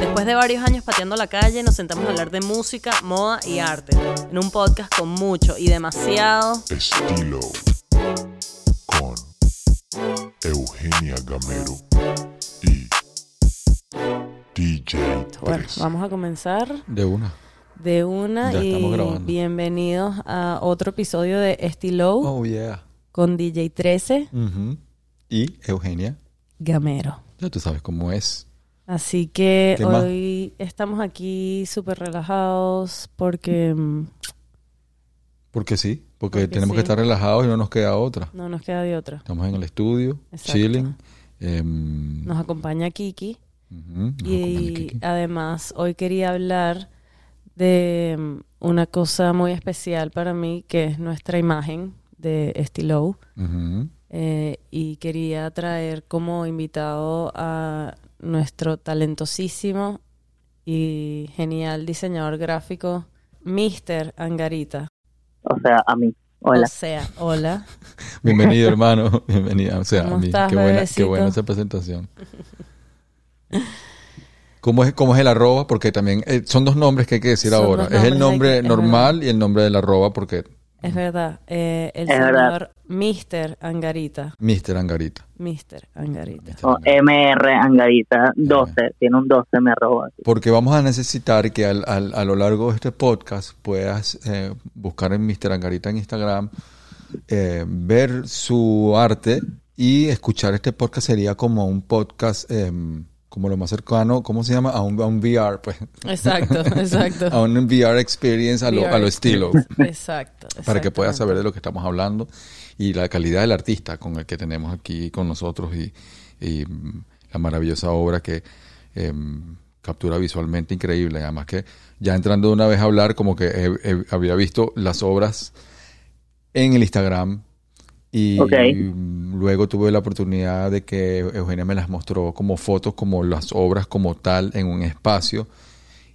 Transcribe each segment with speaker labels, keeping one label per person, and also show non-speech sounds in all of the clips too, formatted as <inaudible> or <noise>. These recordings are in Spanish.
Speaker 1: Después de varios años pateando la calle, nos sentamos a hablar de música, moda y arte. En un podcast con mucho y demasiado
Speaker 2: Estilo con Eugenia Gamero y DJ
Speaker 1: Bueno,
Speaker 2: 3.
Speaker 1: vamos a comenzar
Speaker 3: De una.
Speaker 1: de una
Speaker 3: Ya
Speaker 1: y
Speaker 3: estamos grabando.
Speaker 1: bienvenidos a otro episodio de Estilo
Speaker 3: Oh, yeah.
Speaker 1: con DJ 13
Speaker 3: Ujú. Y Eugenia,
Speaker 1: Gamero.
Speaker 3: ya tú sabes cómo es.
Speaker 1: Así que hoy estamos aquí súper relajados porque mm,
Speaker 3: Porque sí, porque,
Speaker 1: Porque
Speaker 3: tenemos
Speaker 1: sí.
Speaker 3: que estar relajados y no nos queda otra.
Speaker 1: no nos queda de otra.
Speaker 3: Estamos en el estudio,
Speaker 1: Exacto.
Speaker 3: chilling. em,
Speaker 1: Nos acompaña Kiki.
Speaker 3: ujú, nos acompaña
Speaker 1: Y
Speaker 3: Kiki.
Speaker 1: además hoy quería hablar de mm, una cosa muy especial para mí, que es nuestra imagen de Estilo.
Speaker 3: Ujú.
Speaker 1: Eh, y quería traer como invitado a nuestro talentosísimo y genial diseñador gráfico, Mr. Angarita.
Speaker 4: O sea, a mí. Hola.
Speaker 1: O sea, hola. <laughs>
Speaker 3: Bienvenido, hermano. Bienvenida. O sea,
Speaker 1: ¿Cómo
Speaker 3: a mí.
Speaker 1: estás,
Speaker 3: qué, buena, qué buena esa presentación. ¿Cómo es, ¿Cómo es el arroba? Porque también eh, son dos nombres que hay que decir
Speaker 1: Son
Speaker 3: ahora. Es el nombre
Speaker 1: que-
Speaker 3: normal y el nombre del arroba porque
Speaker 1: Es verdad. eh, el
Speaker 4: Es
Speaker 1: señor
Speaker 4: verdad.
Speaker 1: Mr. Angarita.
Speaker 3: Mr. Angarita.
Speaker 1: Mr. Angarita.
Speaker 4: O
Speaker 3: Angarita.
Speaker 4: MR Angarita 12. Tiene un 12, me roba.
Speaker 3: Porque vamos a necesitar que al- al- a lo largo de este podcast puedas eh, buscar en Mr. Angarita en Instagram, eh, ver su arte y escuchar este podcast sería como un podcast, em, como lo más cercano, ¿cómo se llama? A un, a un VR, pues.
Speaker 1: Exacto, <laughs> exacto.
Speaker 3: A un VR experience a lo, a lo estilo.
Speaker 1: Exacto. <laughs>
Speaker 3: Para que puedas saber de lo que estamos hablando y la calidad del artista con el que tenemos aquí con nosotros y, y, mm, la maravillosa obra que em, captura visualmente increíble. Además que ya entrando de una vez a hablar, como que he- he- había visto las obras en el Instagram y luego tuve la oportunidad de que Eugenia me las mostró como fotos, como las obras como tal en un espacio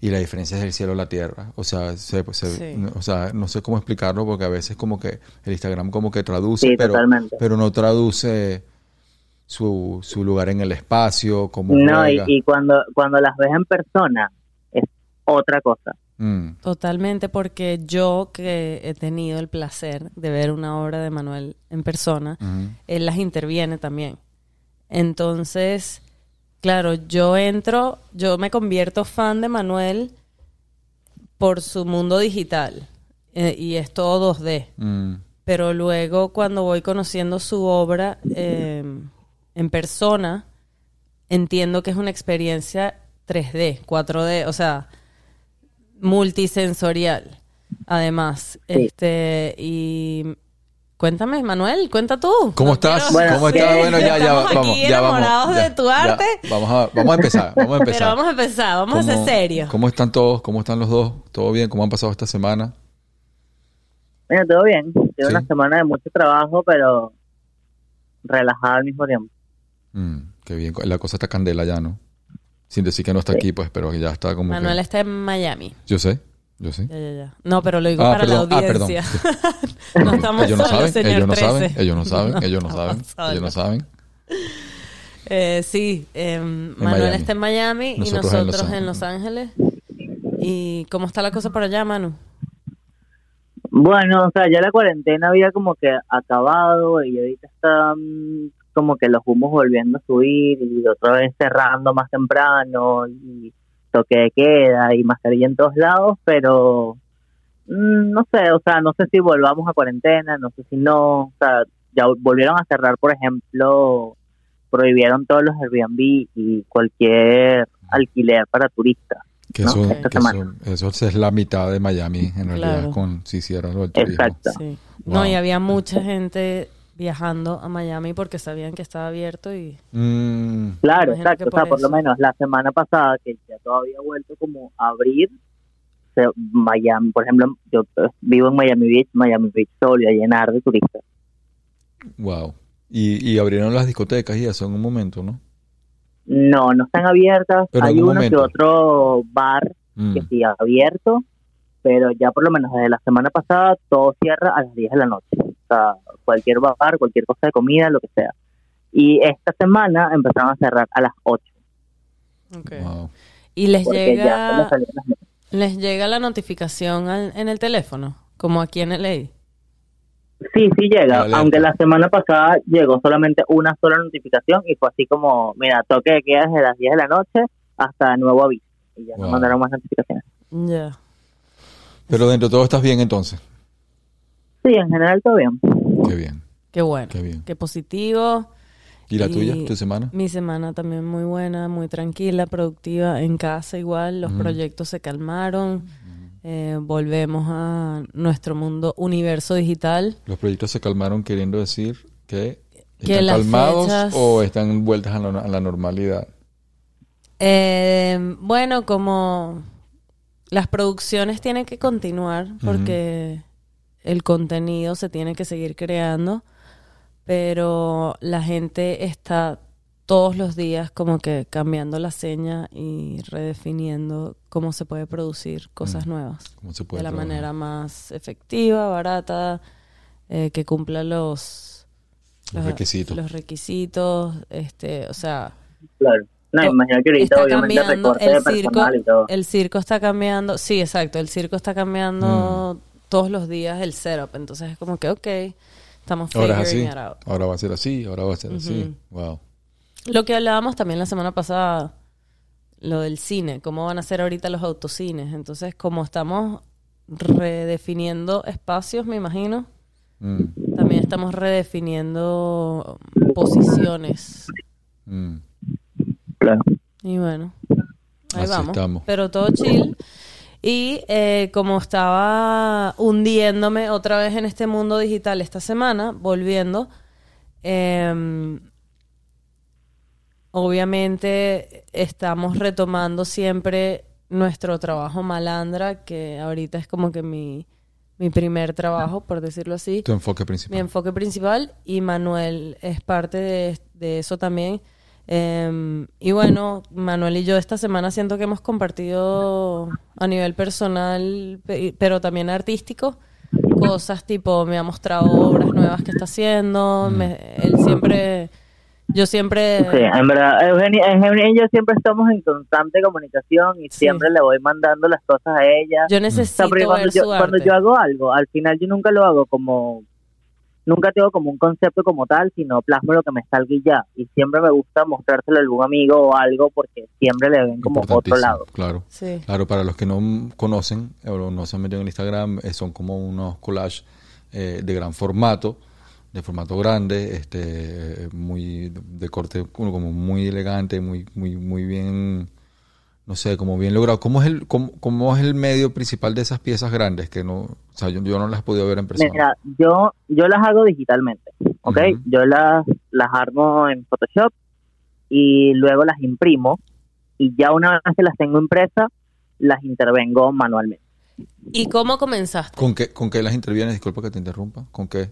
Speaker 3: y la diferencia es el cielo a la tierra. O sea, se- se-
Speaker 1: Sí.
Speaker 3: o sea, no sé cómo explicarlo porque a veces como que el Instagram como que traduce,
Speaker 4: Sí,
Speaker 3: pero,
Speaker 4: totalmente.
Speaker 3: pero no traduce su, su lugar en el espacio, como
Speaker 4: No, y, y cuando, cuando las ves en persona, es otra cosa.
Speaker 3: Mm,
Speaker 1: Totalmente, porque yo que he tenido el placer de ver una obra de Manuel en persona, él las interviene también. Entonces, claro, yo entro, yo me convierto fan de Manuel por su mundo digital eh, y es todo 2D.
Speaker 3: Mm,
Speaker 1: Pero luego cuando voy conociendo su obra eh, en persona, entiendo que es una experiencia 3D, 4D, o sea, multisensorial. Además,
Speaker 4: Sí.
Speaker 1: este y cuéntame, Manuel, cuenta tú.
Speaker 3: ¿Cómo estás?
Speaker 4: Bueno,
Speaker 3: ¿Cómo
Speaker 4: sí,
Speaker 3: estás? Bueno, ya, ya,
Speaker 1: estamos
Speaker 3: vamos,
Speaker 1: aquí
Speaker 3: ya vamos.
Speaker 1: enamorados
Speaker 3: ya,
Speaker 1: de tu
Speaker 3: ya.
Speaker 1: arte.
Speaker 3: Vamos a, vamos a empezar, vamos a empezar. <laughs>
Speaker 1: Pero vamos a empezar, vamos a ser
Speaker 3: ¿Cómo-
Speaker 1: serios.
Speaker 3: ¿Cómo están todos? ¿Cómo están los dos? ¿Todo bien? ¿Cómo han pasado esta semana?
Speaker 4: Mira, todo bien. Tiene
Speaker 3: Sí.
Speaker 4: una semana de mucho trabajo, pero relajada al mismo tiempo.
Speaker 3: Mm, qué bien. La cosa está candela ya, ¿no? Sin decir que no está
Speaker 4: Sí.
Speaker 3: aquí, pues, pero ya está como
Speaker 1: Manuel
Speaker 3: que...
Speaker 1: está en Miami.
Speaker 3: Yo sé, yo sé.
Speaker 1: Ya, ya, ya. No, pero lo digo
Speaker 3: Ah,
Speaker 1: para
Speaker 3: perdón,
Speaker 1: la
Speaker 3: ah, perdón.
Speaker 1: audiencia. <laughs> no estamos
Speaker 3: ellos no
Speaker 1: solos,
Speaker 3: saben,
Speaker 1: señor
Speaker 3: ellos no
Speaker 1: 13.
Speaker 3: saben, ellos no saben,
Speaker 1: No
Speaker 3: ellos no saben, ellos no saben.
Speaker 1: Eh, sí, eh, Manuel
Speaker 3: Miami.
Speaker 1: está en Miami
Speaker 3: Nosotros
Speaker 1: y
Speaker 3: en
Speaker 1: nosotros
Speaker 3: Los
Speaker 1: en Los Ángeles. ¿Y cómo está la cosa por allá, Manu?
Speaker 4: Bueno, o sea, ya la cuarentena había como que acabado y ahorita están como que los humos volviendo a subir y otra vez cerrando más temprano y toque de queda y mascarilla en todos lados, pero mm, no sé, o sea, no sé si volvamos a cuarentena, no sé si no, o sea, ya volvieron a cerrar, por ejemplo, prohibieron todos los Airbnb y cualquier alquiler para turistas.
Speaker 3: Que
Speaker 4: ¿no?
Speaker 3: eso,
Speaker 4: Esta
Speaker 3: que
Speaker 4: semana.
Speaker 3: eso, eso es la mitad de Miami, en realidad,
Speaker 1: Claro.
Speaker 3: con si hicieran lo del turismo.
Speaker 4: Exacto.
Speaker 1: Sí.
Speaker 3: Wow.
Speaker 1: No, y había mucha gente viajando a Miami porque sabían que estaba abierto y...
Speaker 3: Mm,
Speaker 4: Claro,
Speaker 1: Imagino
Speaker 4: exacto.
Speaker 1: que
Speaker 4: O sea,
Speaker 1: por
Speaker 4: por lo menos la semana pasada, que ya todavía ha vuelto como a abrir, Miami, por ejemplo, yo eh, vivo en Miami Beach, Miami Beach se volvió a llenar de turistas.
Speaker 3: wow. Y, y abrieron las discotecas y eso en un momento, ¿no?
Speaker 4: No, no están abiertas.
Speaker 3: Pero
Speaker 4: Hay
Speaker 3: un
Speaker 4: uno que
Speaker 3: momento.
Speaker 4: otro bar
Speaker 3: Mm,
Speaker 4: que sí ha abierto, pero ya por lo menos desde la semana pasada todo cierra a las 10 de la noche. Sea, cualquier bar, cualquier cosa de comida, lo que sea. Y esta semana empezaron a cerrar a las 8.
Speaker 1: Ok.
Speaker 3: wow.
Speaker 1: Y les llega, les llega la notificación al- en el teléfono, como aquí en LA.
Speaker 4: Sí, sí llega, aunque la semana pasada llegó solamente una sola notificación y fue así como, mira, toque de queda desde las 10 de la noche hasta nuevo aviso. Y ya
Speaker 3: Wow.
Speaker 4: no mandaron más notificaciones.
Speaker 1: Ya.
Speaker 3: Pero dentro de todo estás bien entonces.
Speaker 4: Sí, en general todo bien.
Speaker 3: Qué bien.
Speaker 1: Qué bueno.
Speaker 3: Qué bien.
Speaker 1: Qué positivo.
Speaker 3: ¿Y la
Speaker 1: Y
Speaker 3: tuya, tu semana?
Speaker 1: Mi semana también muy buena, muy tranquila, productiva. En casa igual, los proyectos se calmaron. Eh, volvemos a nuestro mundo universo digital.
Speaker 3: Los proyectos se calmaron queriendo decir que están calmados
Speaker 1: fechas-
Speaker 3: o están vueltas a la, a la normalidad.
Speaker 1: Eh, bueno, como las producciones tienen que continuar porque el contenido se tiene que seguir creando, pero la gente está todos los días como que cambiando la seña y redefiniendo cómo se puede producir cosas nuevas
Speaker 3: ¿Cómo se puede
Speaker 1: de la
Speaker 3: trabajar?
Speaker 1: manera más efectiva, barata, eh, que cumpla los,
Speaker 3: Los requisitos.
Speaker 1: los requisitos, este, o sea,
Speaker 4: Claro. No, imagino que ahorita
Speaker 1: está
Speaker 4: obviamente
Speaker 1: el circo,
Speaker 4: personal y todo.
Speaker 1: el circo está cambiando, sí, exacto, el circo está cambiando
Speaker 3: Mm.
Speaker 1: Todos los días el setup, entonces es como que, ok, estamos
Speaker 3: Ahora es
Speaker 1: figuring
Speaker 3: así.
Speaker 1: it out.
Speaker 3: Ahora va a ser así. Ahora va a ser así. Wow.
Speaker 1: Lo que hablábamos también la semana pasada, lo del cine, cómo van a ser ahorita los autocines, entonces como estamos redefiniendo espacios, me imagino,
Speaker 3: Mm,
Speaker 1: también estamos redefiniendo posiciones.
Speaker 3: mm.
Speaker 4: Claro.
Speaker 1: Y bueno, ahí
Speaker 3: Así
Speaker 1: vamos.
Speaker 3: estamos.
Speaker 1: Pero todo chill. Y eh, como estaba hundiéndome otra vez en este mundo digital esta semana, volviendo, em, obviamente estamos retomando siempre nuestro trabajo malandra, que ahorita es como que mi, mi primer trabajo, por decirlo así
Speaker 3: Tu enfoque
Speaker 1: mi
Speaker 3: principal.
Speaker 1: enfoque principal y Manuel es parte de, de eso también. Eh, y bueno, Manuel y yo esta semana siento que hemos compartido a nivel personal, pe- pero también artístico, cosas tipo, me ha mostrado obras nuevas que está haciendo, me- él siempre, yo siempre...
Speaker 4: Sí, en verdad, Eugenia, Eugenia y yo siempre estamos en constante comunicación y
Speaker 1: Sí.
Speaker 4: siempre le voy mandando las cosas a ella.
Speaker 1: Yo
Speaker 4: O sea,
Speaker 1: necesito
Speaker 4: cuando yo, cuando yo hago algo, al final yo nunca lo hago como, nunca tengo como un concepto como tal, sino plasmo lo que me salga y ya. Y siempre me gusta mostrárselo a algún amigo o algo porque siempre le ven como otro lado.
Speaker 3: Claro.
Speaker 1: Sí.
Speaker 3: Claro, para los que no conocen o no se han metido en Instagram, eh, son como unos collages eh, de gran formato, de formato grande, este, eh, muy de corte como muy elegante, muy, muy, muy bien, no sé, como bien logrado. ¿Cómo es el, cómo, cómo es el medio principal de esas piezas grandes que no, o sea, yo, yo no las he podido ver en persona?
Speaker 4: Mira, yo, yo las hago digitalmente, ¿ok? Yo las, las armo en Photoshop y luego las imprimo y ya una vez que las tengo impresas, las intervengo manualmente.
Speaker 1: ¿Y cómo comenzaste?
Speaker 3: ¿Con qué, con qué las intervienes? Disculpa que te interrumpa. ¿Con qué?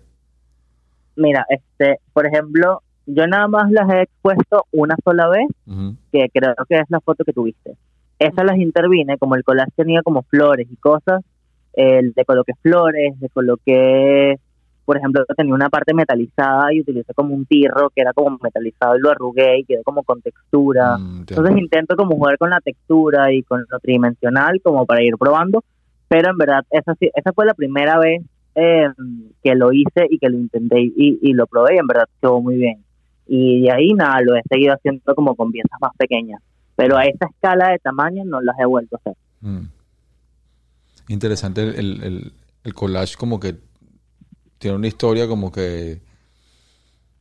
Speaker 4: Mira, este, por ejemplo, yo nada más las he expuesto una sola vez,
Speaker 3: Ujú.
Speaker 4: que creo que es la foto que tuviste. Esas las intervine, como el collage tenía como flores y cosas, eh, le coloqué flores, le coloqué, por ejemplo, tenía una parte metalizada y utilicé como un tirro que era como metalizado y lo arrugué y quedó como con textura.
Speaker 3: Mm.
Speaker 4: Entonces intento como jugar con la textura y con lo tridimensional como para ir probando, pero en verdad esa, esa fue la primera vez eh, que lo hice y que lo intenté y, y lo probé y en verdad quedó muy bien. Y de ahí nada, lo he seguido haciendo como con piezas más pequeñas, pero a esa escala de tamaño no las he vuelto a hacer.
Speaker 3: Mm. Interesante el, el, el- el collage como que tiene una historia como que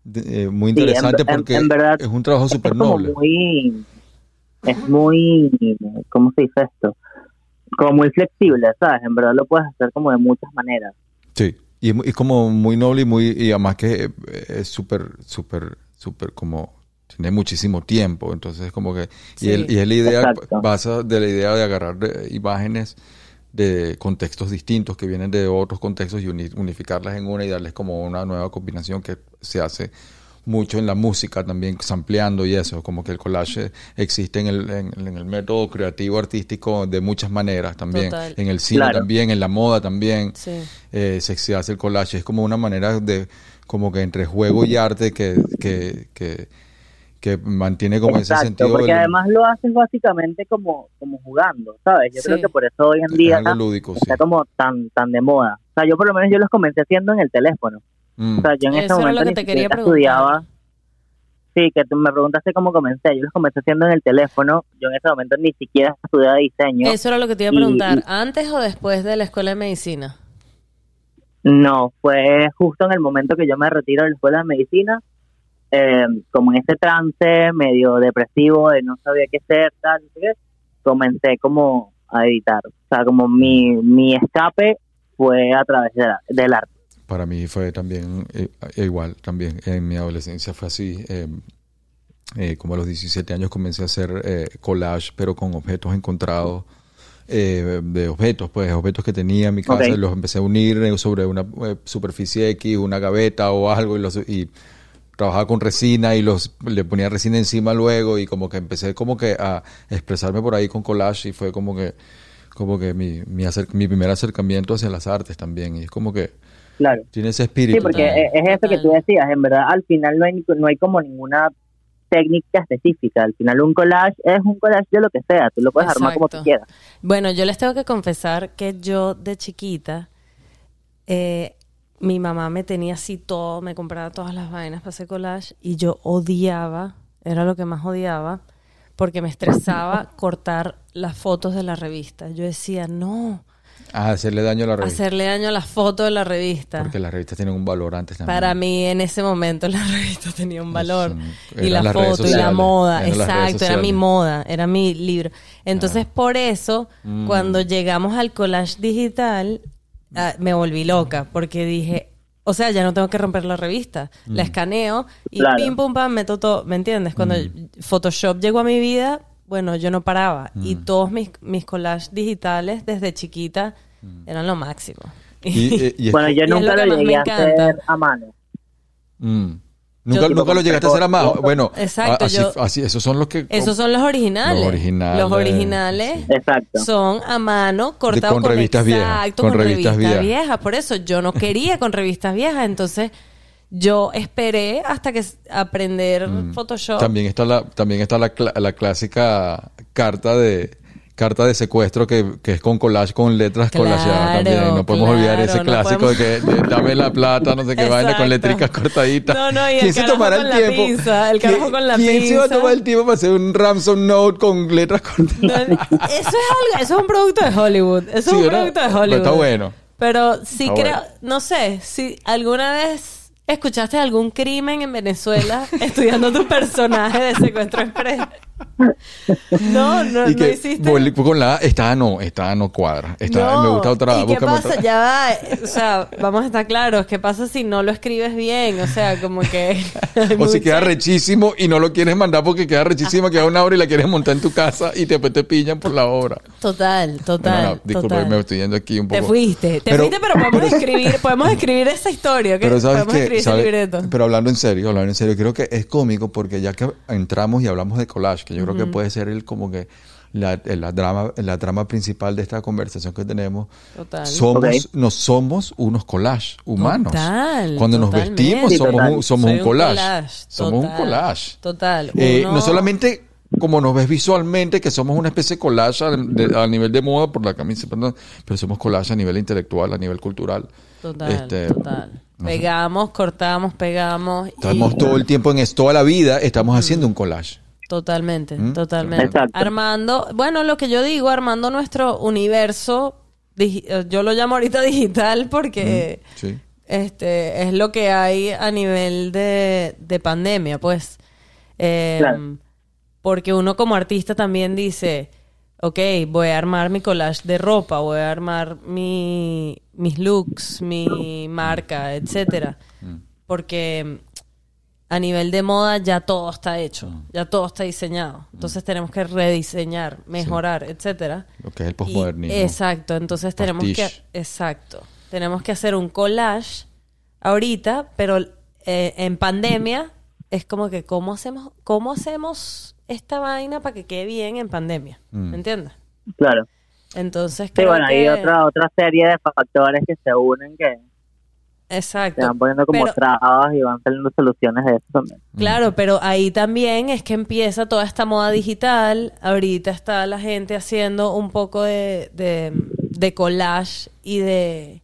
Speaker 3: de- eh, muy
Speaker 4: Sí, en-
Speaker 3: interesante
Speaker 4: en-
Speaker 3: porque
Speaker 4: en verdad,
Speaker 3: es un trabajo súper noble.
Speaker 4: muy, es muy, ¿cómo se dice esto? Como muy flexible, ¿sabes? En verdad lo puedes hacer como de muchas maneras.
Speaker 3: Sí, y es, como muy noble y muy y además que eh, es súper súper súper como tiene muchísimo tiempo, entonces como que y, el- y es la idea
Speaker 4: Exacto.
Speaker 3: basa de la idea de agarrar eh, imágenes de contextos distintos que vienen de otros contextos y uni- unificarlas en una y darles como una nueva combinación que se hace mucho en la música también, sampleando y eso, como que el collage existe en el, en, en el método creativo artístico de muchas maneras también,
Speaker 1: Total.
Speaker 3: en el cine
Speaker 4: Claro.
Speaker 3: también, en la moda también,
Speaker 1: Sí.
Speaker 3: eh, se, se hace el collage, es como una manera de, como que entre juego y arte que, que, que, que mantiene como ese sentido
Speaker 4: porque
Speaker 3: del-
Speaker 4: además lo haces básicamente como, como jugando, ¿sabes? Yo
Speaker 1: Sí.
Speaker 4: creo que por eso hoy en
Speaker 3: es
Speaker 4: día
Speaker 3: lúdico, sí.
Speaker 4: está como tan tan de moda. O sea, yo por lo menos yo los comencé haciendo en el teléfono.
Speaker 3: Mm.
Speaker 4: O sea, yo en ese momento
Speaker 1: que
Speaker 4: ni siquiera estudiaba. Sí, que tú me preguntaste cómo comencé. Yo los comencé haciendo en el teléfono. Yo en ese momento ni siquiera estudiaba diseño.
Speaker 1: Eso era lo que te iba a
Speaker 4: Y-
Speaker 1: preguntar.
Speaker 4: y-
Speaker 1: ¿Antes o después de la escuela de medicina?
Speaker 4: No, fue justo en el momento que yo me retiro de la escuela de medicina, eh, como en ese trance medio depresivo de no sabía qué hacer, tal, comencé como a editar. O sea, como mi, mi escape fue a través de la- del arte.
Speaker 3: Para mí fue también eh, igual, también en mi adolescencia fue así. eh, como a los 17 años comencé a hacer collage, pero con objetos encontrados, eh, de objetos, pues objetos que tenía en mi casa,
Speaker 4: Ok.
Speaker 3: y los empecé a unir eh, sobre una eh, superficie X, una gaveta o algo, y, los, y trabajaba con resina y los le ponía resina encima luego, y como que empecé como que a expresarme por ahí con collage, y fue como que como que mi, mi, acer- mi primer acercamiento hacia las artes también, y es como que
Speaker 4: Claro.
Speaker 3: tiene ese espíritu.
Speaker 4: Sí, porque es es eso que tú decías. En verdad, al final no hay, ni- no hay como ninguna técnica específica. Al final un collage es un collage de lo que sea. Tú lo puedes armar como tú quieras.
Speaker 1: Bueno, yo les tengo que confesar que yo de chiquita, eh, mi mamá me tenía así todo, me compraba todas las vainas para hacer collage y yo odiaba, era lo que más odiaba, porque me estresaba <laughs> cortar las fotos de la revista. Yo decía, no,
Speaker 3: Ah, hacerle daño a la revista.
Speaker 1: hacerle daño a las fotos de la revista.
Speaker 3: Porque las revistas tienen un valor antes también.
Speaker 1: Para mí en ese momento la <laughs> revista tenía un valor. Y la foto y la moda, exacto, era mi moda, era mi libro. Entonces por eso,
Speaker 3: Mm.
Speaker 1: cuando llegamos al collage digital, ah, me volví loca, porque dije, o sea, ya no tengo que romper la revista,
Speaker 3: Mm.
Speaker 1: la escaneo y
Speaker 4: Claro.
Speaker 1: pim pum pam, meto todo, ¿me entiendes? Cuando
Speaker 3: Mm.
Speaker 1: Photoshop llegó a mi vida, bueno, yo no paraba. Y
Speaker 3: Mm.
Speaker 1: todos mis, mis collages digitales desde chiquita eran lo máximo.
Speaker 3: Y, eh, y <laughs> es-
Speaker 4: Bueno, yo
Speaker 1: es lo
Speaker 4: nunca lo llegué a hacer a mano.
Speaker 3: Mm. Nunca,
Speaker 1: Yo-
Speaker 3: nunca lo llegaste a hacer a mano. Bueno,
Speaker 1: Exacto,
Speaker 3: así,
Speaker 1: yo-
Speaker 3: así- esos son los que...
Speaker 1: Esos son los originales.
Speaker 3: Los originales,
Speaker 1: Los originales
Speaker 4: Exacto.
Speaker 1: son a mano, cortados
Speaker 3: con revistas viejas,
Speaker 1: Exacto,
Speaker 3: con
Speaker 1: con,
Speaker 3: revistas
Speaker 1: revistas
Speaker 3: viejas.
Speaker 1: viejas. Por eso yo no quería con revistas viejas. Entonces yo esperé hasta que aprender Photoshop.
Speaker 3: Mm. También está la, también está la, la clásica carta de carta de secuestro que, que es con collage con letras
Speaker 1: Claro,
Speaker 3: collageadas también. No podemos olvidar
Speaker 1: claro,
Speaker 3: ese
Speaker 1: no
Speaker 3: clásico
Speaker 1: podemos-
Speaker 3: de que de, dame la plata, no sé qué vaina con letricas cortaditas.
Speaker 1: No, no, y el
Speaker 3: ¿Quién se
Speaker 1: carajo
Speaker 3: tomará el tiempo?
Speaker 1: pinza, el carajo
Speaker 3: ¿Quién-
Speaker 1: con la
Speaker 3: ¿Quién se va a tomar el tiempo para hacer un ransom note con letras
Speaker 1: No,
Speaker 3: cortadas?
Speaker 1: eso es algo, eso es un producto de Hollywood. Eso
Speaker 3: Sí,
Speaker 1: es un
Speaker 3: ¿verdad?
Speaker 1: producto de
Speaker 3: Pero
Speaker 1: Hollywood.
Speaker 3: está bueno.
Speaker 1: Pero sí
Speaker 3: Está
Speaker 1: creo,
Speaker 3: bueno.
Speaker 1: no sé, si alguna vez escuchaste algún crimen en Venezuela <laughs> estudiando tu personaje de secuestro express. No, no,
Speaker 3: y
Speaker 1: no hiciste.
Speaker 3: con la esta no, esta no cuadra. Esta
Speaker 1: No.
Speaker 3: me gusta otra.
Speaker 1: ¿Y qué pasa?
Speaker 3: otra.
Speaker 1: Ya va. O sea, vamos a estar claros. ¿Qué pasa si no lo escribes bien? O sea, como que. <laughs>
Speaker 3: O si queda rechísimo y no lo quieres mandar porque queda rechísimo, queda una hora y la quieres montar en tu casa y después te pillan por la obra.
Speaker 1: Total, total.
Speaker 3: No, no, disculpa,
Speaker 1: total.
Speaker 3: me estoy yendo aquí un poco.
Speaker 1: Te fuiste, te
Speaker 3: Pero-
Speaker 1: fuiste, pero podemos <laughs> escribir, podemos escribir esa historia, ¿ok?
Speaker 3: Pero sabes que,
Speaker 1: ese
Speaker 3: ¿sabes?
Speaker 1: libreto.
Speaker 3: pero hablando en serio, hablando en serio, creo que es cómico porque ya que entramos y hablamos de collage, que yo creo que puede ser el como que la, la drama, la trama principal de esta conversación que tenemos.
Speaker 1: Total.
Speaker 3: Somos,
Speaker 4: Ok.
Speaker 3: nos somos unos collage humanos.
Speaker 1: Total,
Speaker 3: Cuando nos vestimos somos
Speaker 4: total.
Speaker 3: un, somos un collage. somos
Speaker 1: total,
Speaker 3: un collage.
Speaker 1: Total.
Speaker 3: Eh,
Speaker 1: Uno-
Speaker 3: No solamente como nos ves visualmente, que somos una especie de collage a, de- a nivel de moda por la camisa, perdón, pero somos collage a nivel intelectual, a nivel cultural.
Speaker 1: Total,
Speaker 3: Este,
Speaker 1: total. Pegamos, cortamos, pegamos. y-
Speaker 3: Estamos todo el tiempo en esto, toda la vida estamos haciendo un collage.
Speaker 1: Totalmente,
Speaker 3: ¿Mm?
Speaker 1: totalmente.
Speaker 4: Exacto.
Speaker 1: Armando, bueno, lo que yo digo, armando nuestro universo, eh, yo lo llamo ahorita <laughs> digital porque
Speaker 3: Sí.
Speaker 1: este es lo que hay a nivel de, de pandemia, pues. Eh,
Speaker 4: Claro.
Speaker 1: Porque uno como artista también dice, ok, voy a armar mi collage de ropa, voy a armar mi, mis looks, mi marca, etcétera. Porque a nivel de moda ya todo está hecho, ya todo está diseñado. Entonces tenemos que rediseñar, mejorar, etcétera.
Speaker 3: Lo que es el postmodernismo.
Speaker 1: Exacto, entonces tenemos que exacto, tenemos que hacer un collage ahorita, pero eh, en pandemia es como que cómo hacemos cómo hacemos esta vaina para que quede bien en pandemia,
Speaker 3: Mm.
Speaker 1: ¿me entiendes?
Speaker 4: Claro.
Speaker 1: Entonces
Speaker 4: Sí,
Speaker 1: creo
Speaker 4: bueno, hay otra otra serie de factores que se unen que,
Speaker 1: Exacto.
Speaker 4: Se van poniendo como
Speaker 1: Pero-
Speaker 4: trabas y van saliendo soluciones de eso también.
Speaker 1: Claro, pero ahí también es que empieza toda esta moda digital. Ahorita está la gente haciendo un poco de, de, de collage y de...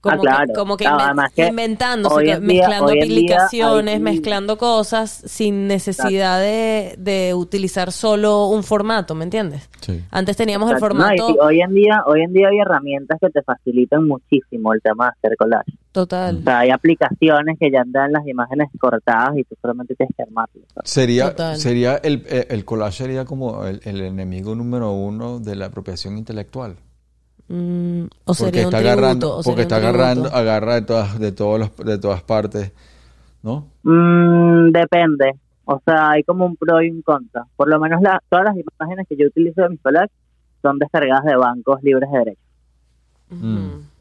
Speaker 1: Como
Speaker 4: Ah, claro.
Speaker 1: que, como que
Speaker 4: Claro,
Speaker 1: inven-
Speaker 4: además que
Speaker 1: inventándose,
Speaker 4: hoy
Speaker 1: que-
Speaker 4: en día-
Speaker 1: mezclando
Speaker 4: día
Speaker 1: aplicaciones, mezclando cosas sin necesidad de, de utilizar solo un formato, ¿me entiendes?
Speaker 3: Sí.
Speaker 1: Antes teníamos el.
Speaker 4: No, y
Speaker 1: formato
Speaker 4: sí, hoy en día hoy en día hay herramientas que te facilitan muchísimo el tema de hacer collage.
Speaker 1: total.
Speaker 4: O sea, hay aplicaciones que ya dan las imágenes cortadas y tú solamente tienes que armarlas.
Speaker 3: Sería,
Speaker 1: Total.
Speaker 3: sería el, eh, el collage sería como el, el enemigo número uno de la apropiación intelectual.
Speaker 1: Mm, o
Speaker 3: Porque
Speaker 1: sería un
Speaker 3: está
Speaker 1: tributo.
Speaker 3: agarrando,
Speaker 1: o
Speaker 3: porque está agarrando, agarra de todas, de todos los, de todas partes, ¿no?
Speaker 4: Mm, depende. O sea, hay como un pro y un contra. Por lo menos la- todas las imágenes que yo utilizo de mis collages son descargadas de bancos libres de derechos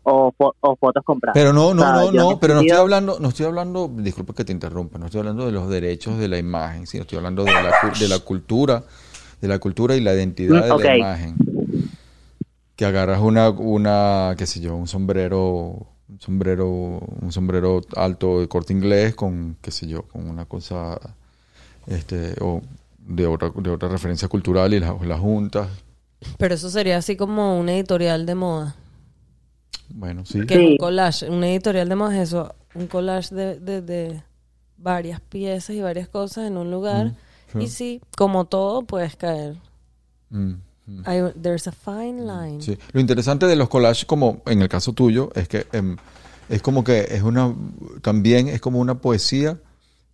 Speaker 4: o, fo- o fotos compradas.
Speaker 3: Pero no, no,
Speaker 4: O sea,
Speaker 3: no, no, pero no estoy hablando, no estoy hablando, disculpa que te interrumpa, no estoy hablando de los derechos de la imagen, sino estoy hablando de la, de la cultura, de la cultura y la identidad
Speaker 4: Mm,
Speaker 3: de la imagen. Que agarras una, una, qué sé yo, un sombrero, un sombrero, un sombrero alto de corte inglés con, qué sé yo, con una cosa, este, o de otra, de otra referencia cultural y las las juntas.
Speaker 1: Pero eso sería así como un editorial de moda.
Speaker 3: Bueno, sí.
Speaker 1: Que un collage. Un editorial de moda es eso. Un collage de, de, de varias piezas y varias cosas en un lugar.
Speaker 3: Mm, sí.
Speaker 1: Y sí, como todo, puedes caer.
Speaker 3: Mm, mm.
Speaker 1: Hay, there's a fine line.
Speaker 3: Sí. Lo interesante de los collages, como en el caso tuyo, es que em, es como que es una, también es como una poesía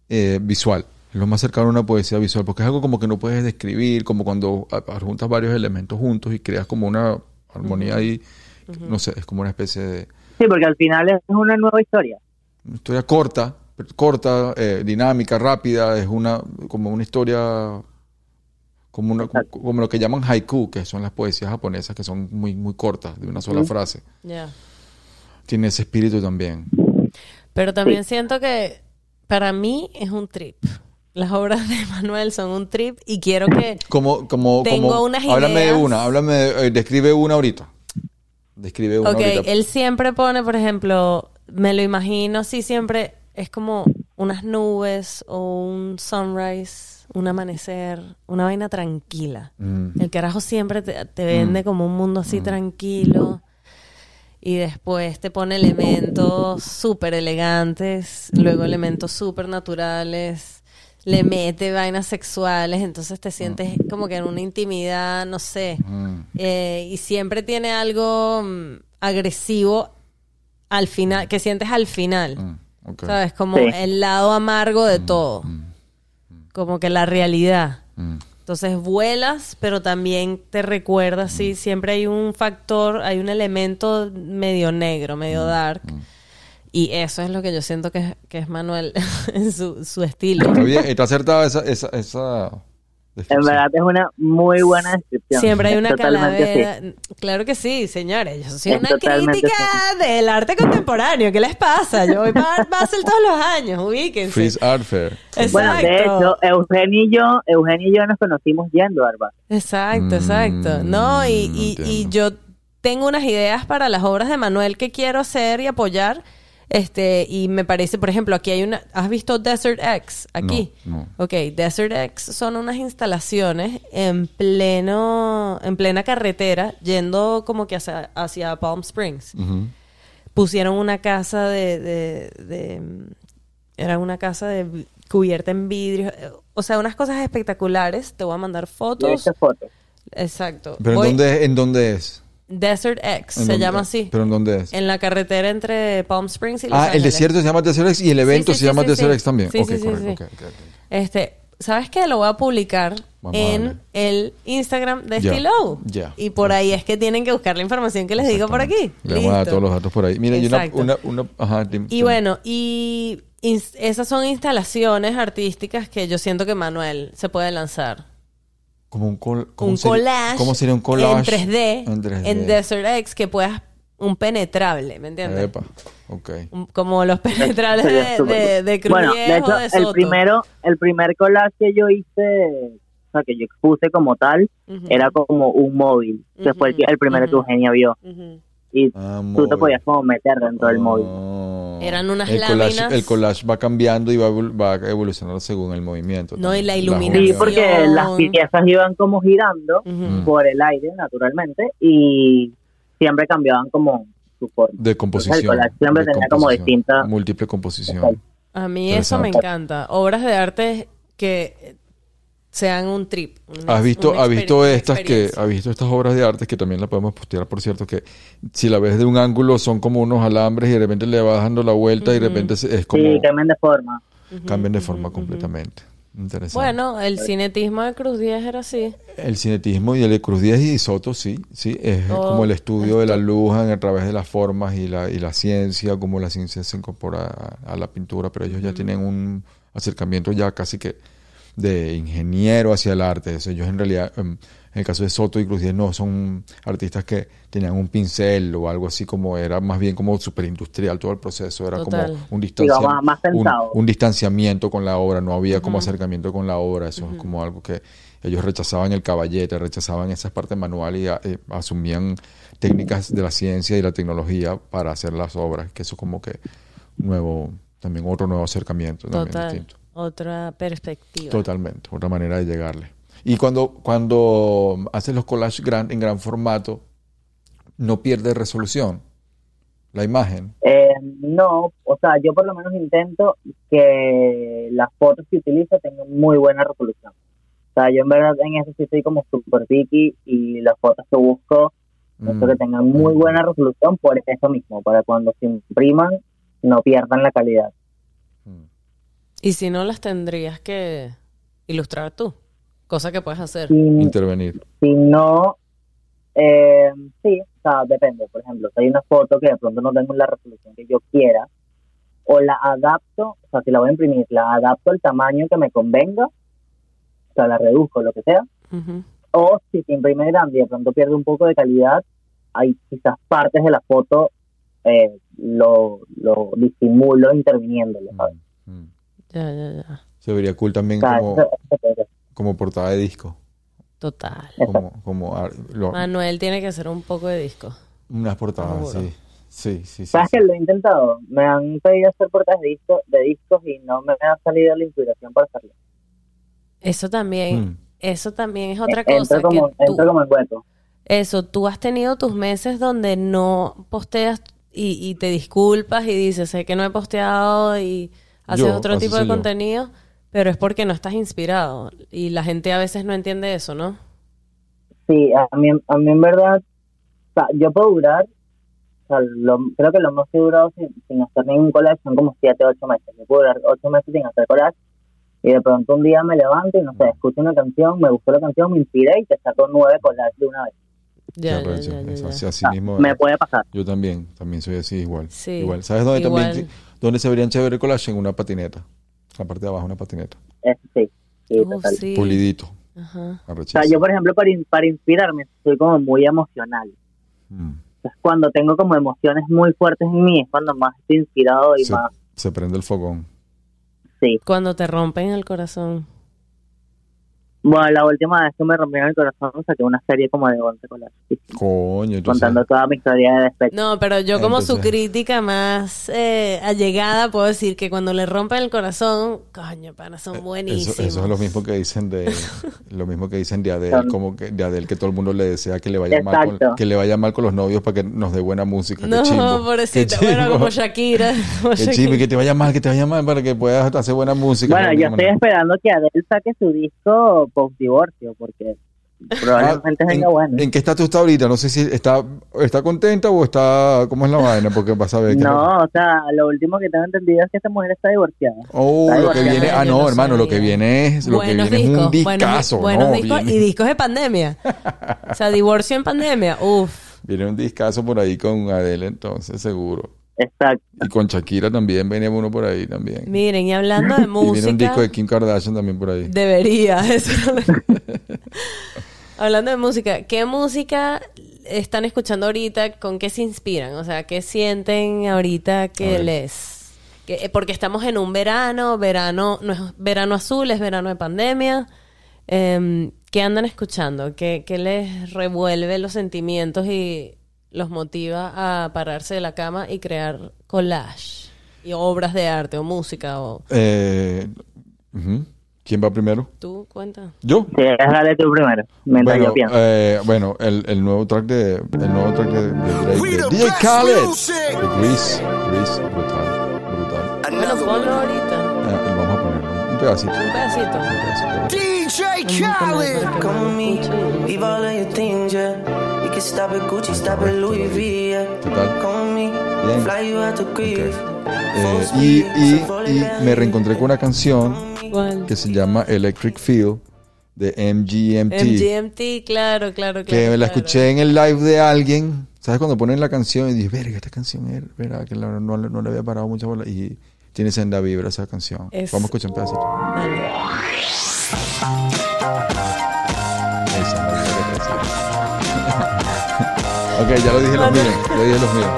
Speaker 3: eh, visual. Es lo más cercano a una poesía visual, porque es algo como que no puedes describir, como cuando adjuntas varios elementos juntos y creas como una armonía ahí. No sé, es como una especie de
Speaker 4: Sí, porque al final es una nueva historia.
Speaker 3: una historia corta, corta, eh, dinámica, rápida, es una como una historia como una como, lo que llaman haiku, que son las poesías japonesas que son muy muy cortas, de una sola frase.
Speaker 1: Ya.
Speaker 3: Tiene ese espíritu también.
Speaker 1: Pero también siento que para mí es un trip. Las obras de Manuel son un trip y quiero que... <laughs>
Speaker 3: Como como
Speaker 1: Tengo
Speaker 3: como
Speaker 1: unas
Speaker 3: háblame de
Speaker 1: ideas.
Speaker 3: una, háblame de- eh, describe una ahorita. Describe una
Speaker 1: Ok,
Speaker 3: ahorita.
Speaker 1: él siempre pone, por ejemplo, me lo imagino así siempre, es como unas nubes o un sunrise, un amanecer, una vaina tranquila.
Speaker 3: Mm.
Speaker 1: El carajo siempre te, te vende como un mundo así tranquilo. Y después te pone elementos súper elegantes, luego elementos súper naturales, le mete vainas sexuales, entonces te sientes como que en una intimidad, no sé.
Speaker 3: Mm.
Speaker 1: Eh, y siempre tiene algo mm, agresivo al final, que sientes al final.
Speaker 3: Mm.
Speaker 1: ¿Sabes? Como
Speaker 4: Sí.
Speaker 1: el lado amargo de todo. Como que la realidad.
Speaker 3: Mm.
Speaker 1: Entonces vuelas, pero también te recuerda, sí, siempre hay un factor, hay un elemento medio negro, medio dark. Y eso es lo que yo siento que es, que es Manuel <laughs> en su, su estilo.
Speaker 3: Está bien, está acertada esa esa esa
Speaker 4: En verdad es una muy buena descripción.
Speaker 1: Siempre hay una
Speaker 4: totalmente así.
Speaker 1: calavera. Claro que sí, señores. Yo soy
Speaker 4: Es
Speaker 1: una crítica del arte contemporáneo. ¿Qué les pasa? Yo voy para <laughs> Basel todos los años. Ubíquense.
Speaker 3: Freeze Art Fair.
Speaker 4: Bueno, de
Speaker 1: Exacto.
Speaker 4: hecho, Eugenio y yo, Eugenio y yo nos conocimos yendo a Arba.
Speaker 1: Exacto,
Speaker 3: Mm,
Speaker 1: exacto. No, y, y- y yo tengo unas ideas para las obras de Manuel que quiero hacer y apoyar. Este, y me parece, por ejemplo, aquí hay una. ¿Has visto Desert X? Aquí.
Speaker 3: No, no.
Speaker 1: Ok, Desert X son unas instalaciones en pleno, en plena carretera, yendo como que hacia, hacia Palm Springs. Pusieron una casa de, de, de- era una casa de cubierta en vidrio, eh, o sea, unas cosas espectaculares. Te voy a mandar fotos.
Speaker 4: fotos.
Speaker 1: Exacto.
Speaker 3: Pero
Speaker 1: Voy-
Speaker 3: en dónde en dónde es?
Speaker 1: Desert X
Speaker 3: ¿En
Speaker 1: se llama así.
Speaker 3: ¿Pero en dónde es?
Speaker 1: En la carretera entre Palm Springs y Los
Speaker 3: Ah, el desierto se llama Desert X y el evento
Speaker 1: sí,
Speaker 3: se llama Desert. X también.
Speaker 1: Sí,
Speaker 3: ok,
Speaker 1: sí,
Speaker 3: correcto.
Speaker 1: Este, ¿sabes qué? Lo voy a publicar
Speaker 3: Vamos
Speaker 1: en el Instagram de
Speaker 3: Ya,
Speaker 1: Estilo.
Speaker 3: ya.
Speaker 1: Y por ahí es que tienen que buscar la información que les digo por aquí.
Speaker 3: Le vamos a dar todos los datos por ahí. Mira, y una,
Speaker 1: Exacto.
Speaker 3: una, una, ajá, dim-
Speaker 1: Y bueno, y esas son instalaciones artísticas que yo siento que Manuel se puede lanzar.
Speaker 3: Como un, col- ¿cómo
Speaker 1: Un collage,
Speaker 3: ¿Cómo sería un collage?
Speaker 1: en 3D,
Speaker 3: En 3D.
Speaker 1: en Desert X que puedas un penetrable, ¿me entiendes?
Speaker 3: Epa,
Speaker 1: Como los <laughs> penetrables de, de,
Speaker 4: Bueno, de hecho,
Speaker 1: de
Speaker 4: el primero, el primer collage que yo hice, o sea, que yo expuse como tal, era como un móvil, que fue el, que- el primero que
Speaker 1: Ujú.
Speaker 4: Eugenia vio. Y
Speaker 3: Ah,
Speaker 4: tú te podías como meter dentro del móvil.
Speaker 1: Eran unas
Speaker 3: el collage,
Speaker 1: láminas.
Speaker 3: el collage va cambiando y va, va evolucionando según el movimiento.
Speaker 1: No, y la iluminación.
Speaker 4: Sí, porque las piezas iban como girando
Speaker 1: Ujú.
Speaker 4: por el aire, naturalmente, y siempre cambiaban como su forma.
Speaker 3: De composición.
Speaker 4: El collage siempre
Speaker 3: de
Speaker 4: tenía como
Speaker 3: composición,
Speaker 4: distinta-
Speaker 3: Múltiple composición.
Speaker 4: Exacto.
Speaker 1: A mí eso me encanta. Obras de arte que sean un trip. una-
Speaker 3: ¿Has visto,
Speaker 1: una
Speaker 3: has visto estas que, has visto estas obras de arte que también las podemos postear, por cierto, que si la ves de un ángulo son como unos alambres y de repente le vas dando la vuelta y de repente se- es como
Speaker 4: Sí, cambian de forma.
Speaker 3: cambian de forma completamente. Interesante.
Speaker 1: Bueno, el cinetismo de Cruz Díaz era así.
Speaker 3: El cinetismo y el de Cruz Díaz y Soto, sí, sí, es
Speaker 1: Oh,
Speaker 3: como el estudio de la luz en- a través de las formas y la, y la ciencia, como la ciencia se incorpora a, a la pintura, pero ellos ya tienen un acercamiento ya casi que de ingeniero hacia el arte. Eso, ellos en realidad, em, en el caso de Soto y Cruz no, son artistas que tenían un pincel o algo así como era más bien como superindustrial todo el proceso, era
Speaker 1: Total.
Speaker 3: como un,
Speaker 4: Sí,
Speaker 3: distancia-
Speaker 4: más- más
Speaker 3: un, distanciamiento con la obra, no había como acercamiento con la obra, eso es como algo que ellos rechazaban el caballete, rechazaban esas partes manuales y eh, asumían técnicas de la ciencia y la tecnología para hacer las obras, que eso como que nuevo, también otro nuevo acercamiento también
Speaker 1: Total.
Speaker 3: distinto.
Speaker 1: Otra perspectiva.
Speaker 3: Totalmente, otra manera de llegarle. Y cuando, cuando haces los collages gran, en gran formato, no pierde resolución la imagen.
Speaker 4: Eh, no, o sea, yo por lo menos intento que las fotos que utilizo tengan muy buena resolución. O sea, yo en verdad en eso sí estoy como super picky y las fotos que busco,
Speaker 3: Mm.
Speaker 4: que tengan muy buena resolución por eso mismo, para cuando se impriman no pierdan la calidad.
Speaker 1: Y si no, las tendrías que ilustrar tú. Cosa que puedes hacer.
Speaker 4: Si,
Speaker 3: Intervenir.
Speaker 4: si no, eh, sí, o sea, depende. Por ejemplo, si hay una foto que de pronto no tengo la resolución que yo quiera, o la adapto, o sea, si la voy a imprimir, la adapto al tamaño que me convenga, o sea, la reduzco, lo que sea, o si se imprime grande y de pronto pierde un poco de calidad, hay quizás partes de la foto eh, lo, lo disimulo interviniéndolo, ¿sabes?
Speaker 3: Mm.
Speaker 1: Ya, ya, ya.
Speaker 3: Se vería cool también como, como portada de disco.
Speaker 1: Total.
Speaker 3: Como, como ar- lo-
Speaker 1: Manuel tiene que hacer un poco de disco.
Speaker 3: unas portadas, sí. Sí, sí, sí.
Speaker 4: ¿Sabes
Speaker 3: sí.
Speaker 4: que lo he intentado? Me han pedido hacer portadas de, disco, de discos y no me ha salido la inspiración para hacerlo.
Speaker 1: Eso también,
Speaker 3: Mm.
Speaker 1: eso también es otra
Speaker 4: Entro
Speaker 1: cosa.
Speaker 4: como,
Speaker 1: que tú-
Speaker 4: entro como en hueco.
Speaker 1: Eso, tú has tenido tus meses donde no posteas y, y te disculpas y dices, sé que no he posteado y haces
Speaker 3: Yo,
Speaker 1: otro
Speaker 3: así
Speaker 1: tipo de
Speaker 3: yo.
Speaker 1: contenido, pero es porque no estás inspirado. Y la gente a veces no entiende eso, ¿no?
Speaker 4: Sí, a mí, a mí en verdad, o sea, yo puedo durar, o sea, lo- creo que lo más que he durado sin, sin hacer ningún collage son como 7, 8 meses. Yo puedo durar 8 meses sin hacer collage y de pronto un día me levanto y no sé, escucho una canción, me gustó la canción, me inspiré y te saco 9 collages de una vez.
Speaker 1: Ya, ya, ya, ya,
Speaker 3: Es
Speaker 1: ya.
Speaker 3: así, así
Speaker 4: O sea,
Speaker 3: mismo
Speaker 4: me puede pasar.
Speaker 3: Yo también, también soy así igual.
Speaker 1: Sí,
Speaker 3: Igual. ¿Sabes dónde
Speaker 1: igual.
Speaker 3: también dónde se verían chévere el collage? En una patineta. La parte de abajo una patineta.
Speaker 4: Eso sí, sí, total.
Speaker 1: sí.
Speaker 3: Pulidito.
Speaker 1: Ajá.
Speaker 4: O sea, yo por ejemplo para, in- para inspirarme soy como muy emocional.
Speaker 3: Mm.
Speaker 4: Entonces cuando tengo como emociones muy fuertes en mí es cuando más estoy inspirado y
Speaker 3: Se,
Speaker 4: más,
Speaker 3: se prende el fogón.
Speaker 4: sí.
Speaker 1: Cuando te rompen el corazón.
Speaker 4: Bueno, la última vez que me rompieron el corazón saqué una serie como de 11 collages. sí,
Speaker 3: Coño, tú
Speaker 4: contando
Speaker 3: sabes.
Speaker 4: toda mi historia de despecho.
Speaker 1: No, pero yo como su
Speaker 3: Entonces-
Speaker 1: crítica más eh, allegada puedo decir que cuando le rompen el corazón, coño, pana, son buenísimos.
Speaker 3: Eso, eso es lo mismo que dicen de <laughs> lo mismo que dicen de Adele,
Speaker 4: Son-
Speaker 3: como que de Adele que todo el mundo le desea que le vaya mal con,
Speaker 4: Exacto.
Speaker 3: que le vaya mal con los novios para que nos dé buena música.
Speaker 1: No,
Speaker 3: Qué chimbo. <laughs>
Speaker 1: pobrecita.
Speaker 3: Qué
Speaker 1: Bueno, como Shakira. <laughs> como
Speaker 3: Qué
Speaker 1: Shakira.
Speaker 3: que te vaya mal, que te vaya mal para que puedas hacer buena música.
Speaker 4: Bueno,
Speaker 3: No,
Speaker 4: yo estoy
Speaker 3: no.
Speaker 4: esperando que Adele saque su disco post divorcio porque probablemente
Speaker 3: Ah,
Speaker 4: venga
Speaker 3: ¿en,
Speaker 4: bueno.
Speaker 3: ¿En qué estatus está ahorita? No sé si está, está contenta o está... ¿Cómo es la vaina? Porque vas a ver que...
Speaker 4: No, o sea, lo último que tengo entendido es que esta mujer está divorciada.
Speaker 3: Oh,
Speaker 4: Está
Speaker 3: lo que viene... Ah, no,
Speaker 1: no
Speaker 3: hermano, lo que viene es... Lo que
Speaker 1: buenos
Speaker 3: viene es un
Speaker 1: discos,
Speaker 3: discazo,
Speaker 1: buenos,
Speaker 3: ¿no?
Speaker 1: buenos discos
Speaker 3: Viene,
Speaker 1: y discos de pandemia. O sea, divorcio en pandemia. Uf.
Speaker 3: viene un discazo por ahí con Adele, entonces, seguro.
Speaker 4: Exacto.
Speaker 3: Y con Shakira también venía uno por ahí también.
Speaker 1: Miren, y hablando <laughs> de
Speaker 3: Y viene un
Speaker 1: música,
Speaker 3: disco de Kim Kardashian también por ahí.
Speaker 1: debería. <laughs> eso <laughs> hablando de música, ¿qué música están escuchando ahorita? ¿Con qué se inspiran? O sea, ¿qué sienten ahorita
Speaker 3: A
Speaker 1: que les... que- porque estamos en un verano, verano, no es verano azul, es verano de pandemia. Em, ¿Qué andan escuchando? ¿Qué, qué les revuelve los sentimientos y los motiva a pararse de la cama y crear collage? y obras de arte o música o
Speaker 3: Eh. ¿Quién va primero?
Speaker 1: tú cuenta.
Speaker 3: ¿Yo?
Speaker 4: Sí, dale tú primero, mientras
Speaker 3: Bueno,
Speaker 4: yo pienso.
Speaker 3: eh, bueno el, el nuevo track de el nuevo track de, de de
Speaker 5: the
Speaker 3: DJ Khaled,
Speaker 5: music.
Speaker 3: de Grease, Grease, brutal, brutal.
Speaker 1: Bueno, ponlo ahorita.
Speaker 3: Eh, vamos a ponerlo un pedacito,
Speaker 1: Un pedacito.
Speaker 3: un pedacito.
Speaker 5: DJ Khaled.
Speaker 6: Come with me, leave all of your things, yeah. Stop at Gucci, stop at Louis V, yeah.
Speaker 3: ¿Qué tal?
Speaker 6: Come with
Speaker 3: Bien.
Speaker 6: me, fly you out to Greece.
Speaker 3: Eh, y, y, y me reencontré con una canción
Speaker 1: ¿Cuál?
Speaker 3: que se llama Electric Feel de MGMT.
Speaker 1: MGMT, claro, claro, claro.
Speaker 3: que me la
Speaker 1: claro.
Speaker 3: escuché en el live de alguien. ¿Sabes? Cuando ponen la canción y dije, verga, esta canción es, verga, que no, le- no le había parado mucha bola. Y tiene senda vibra esa canción.
Speaker 1: Es-
Speaker 3: Vamos a escuchar un pedacito.
Speaker 1: Dale.
Speaker 3: Ok, ya lo dije los miren. Ya dije los miren.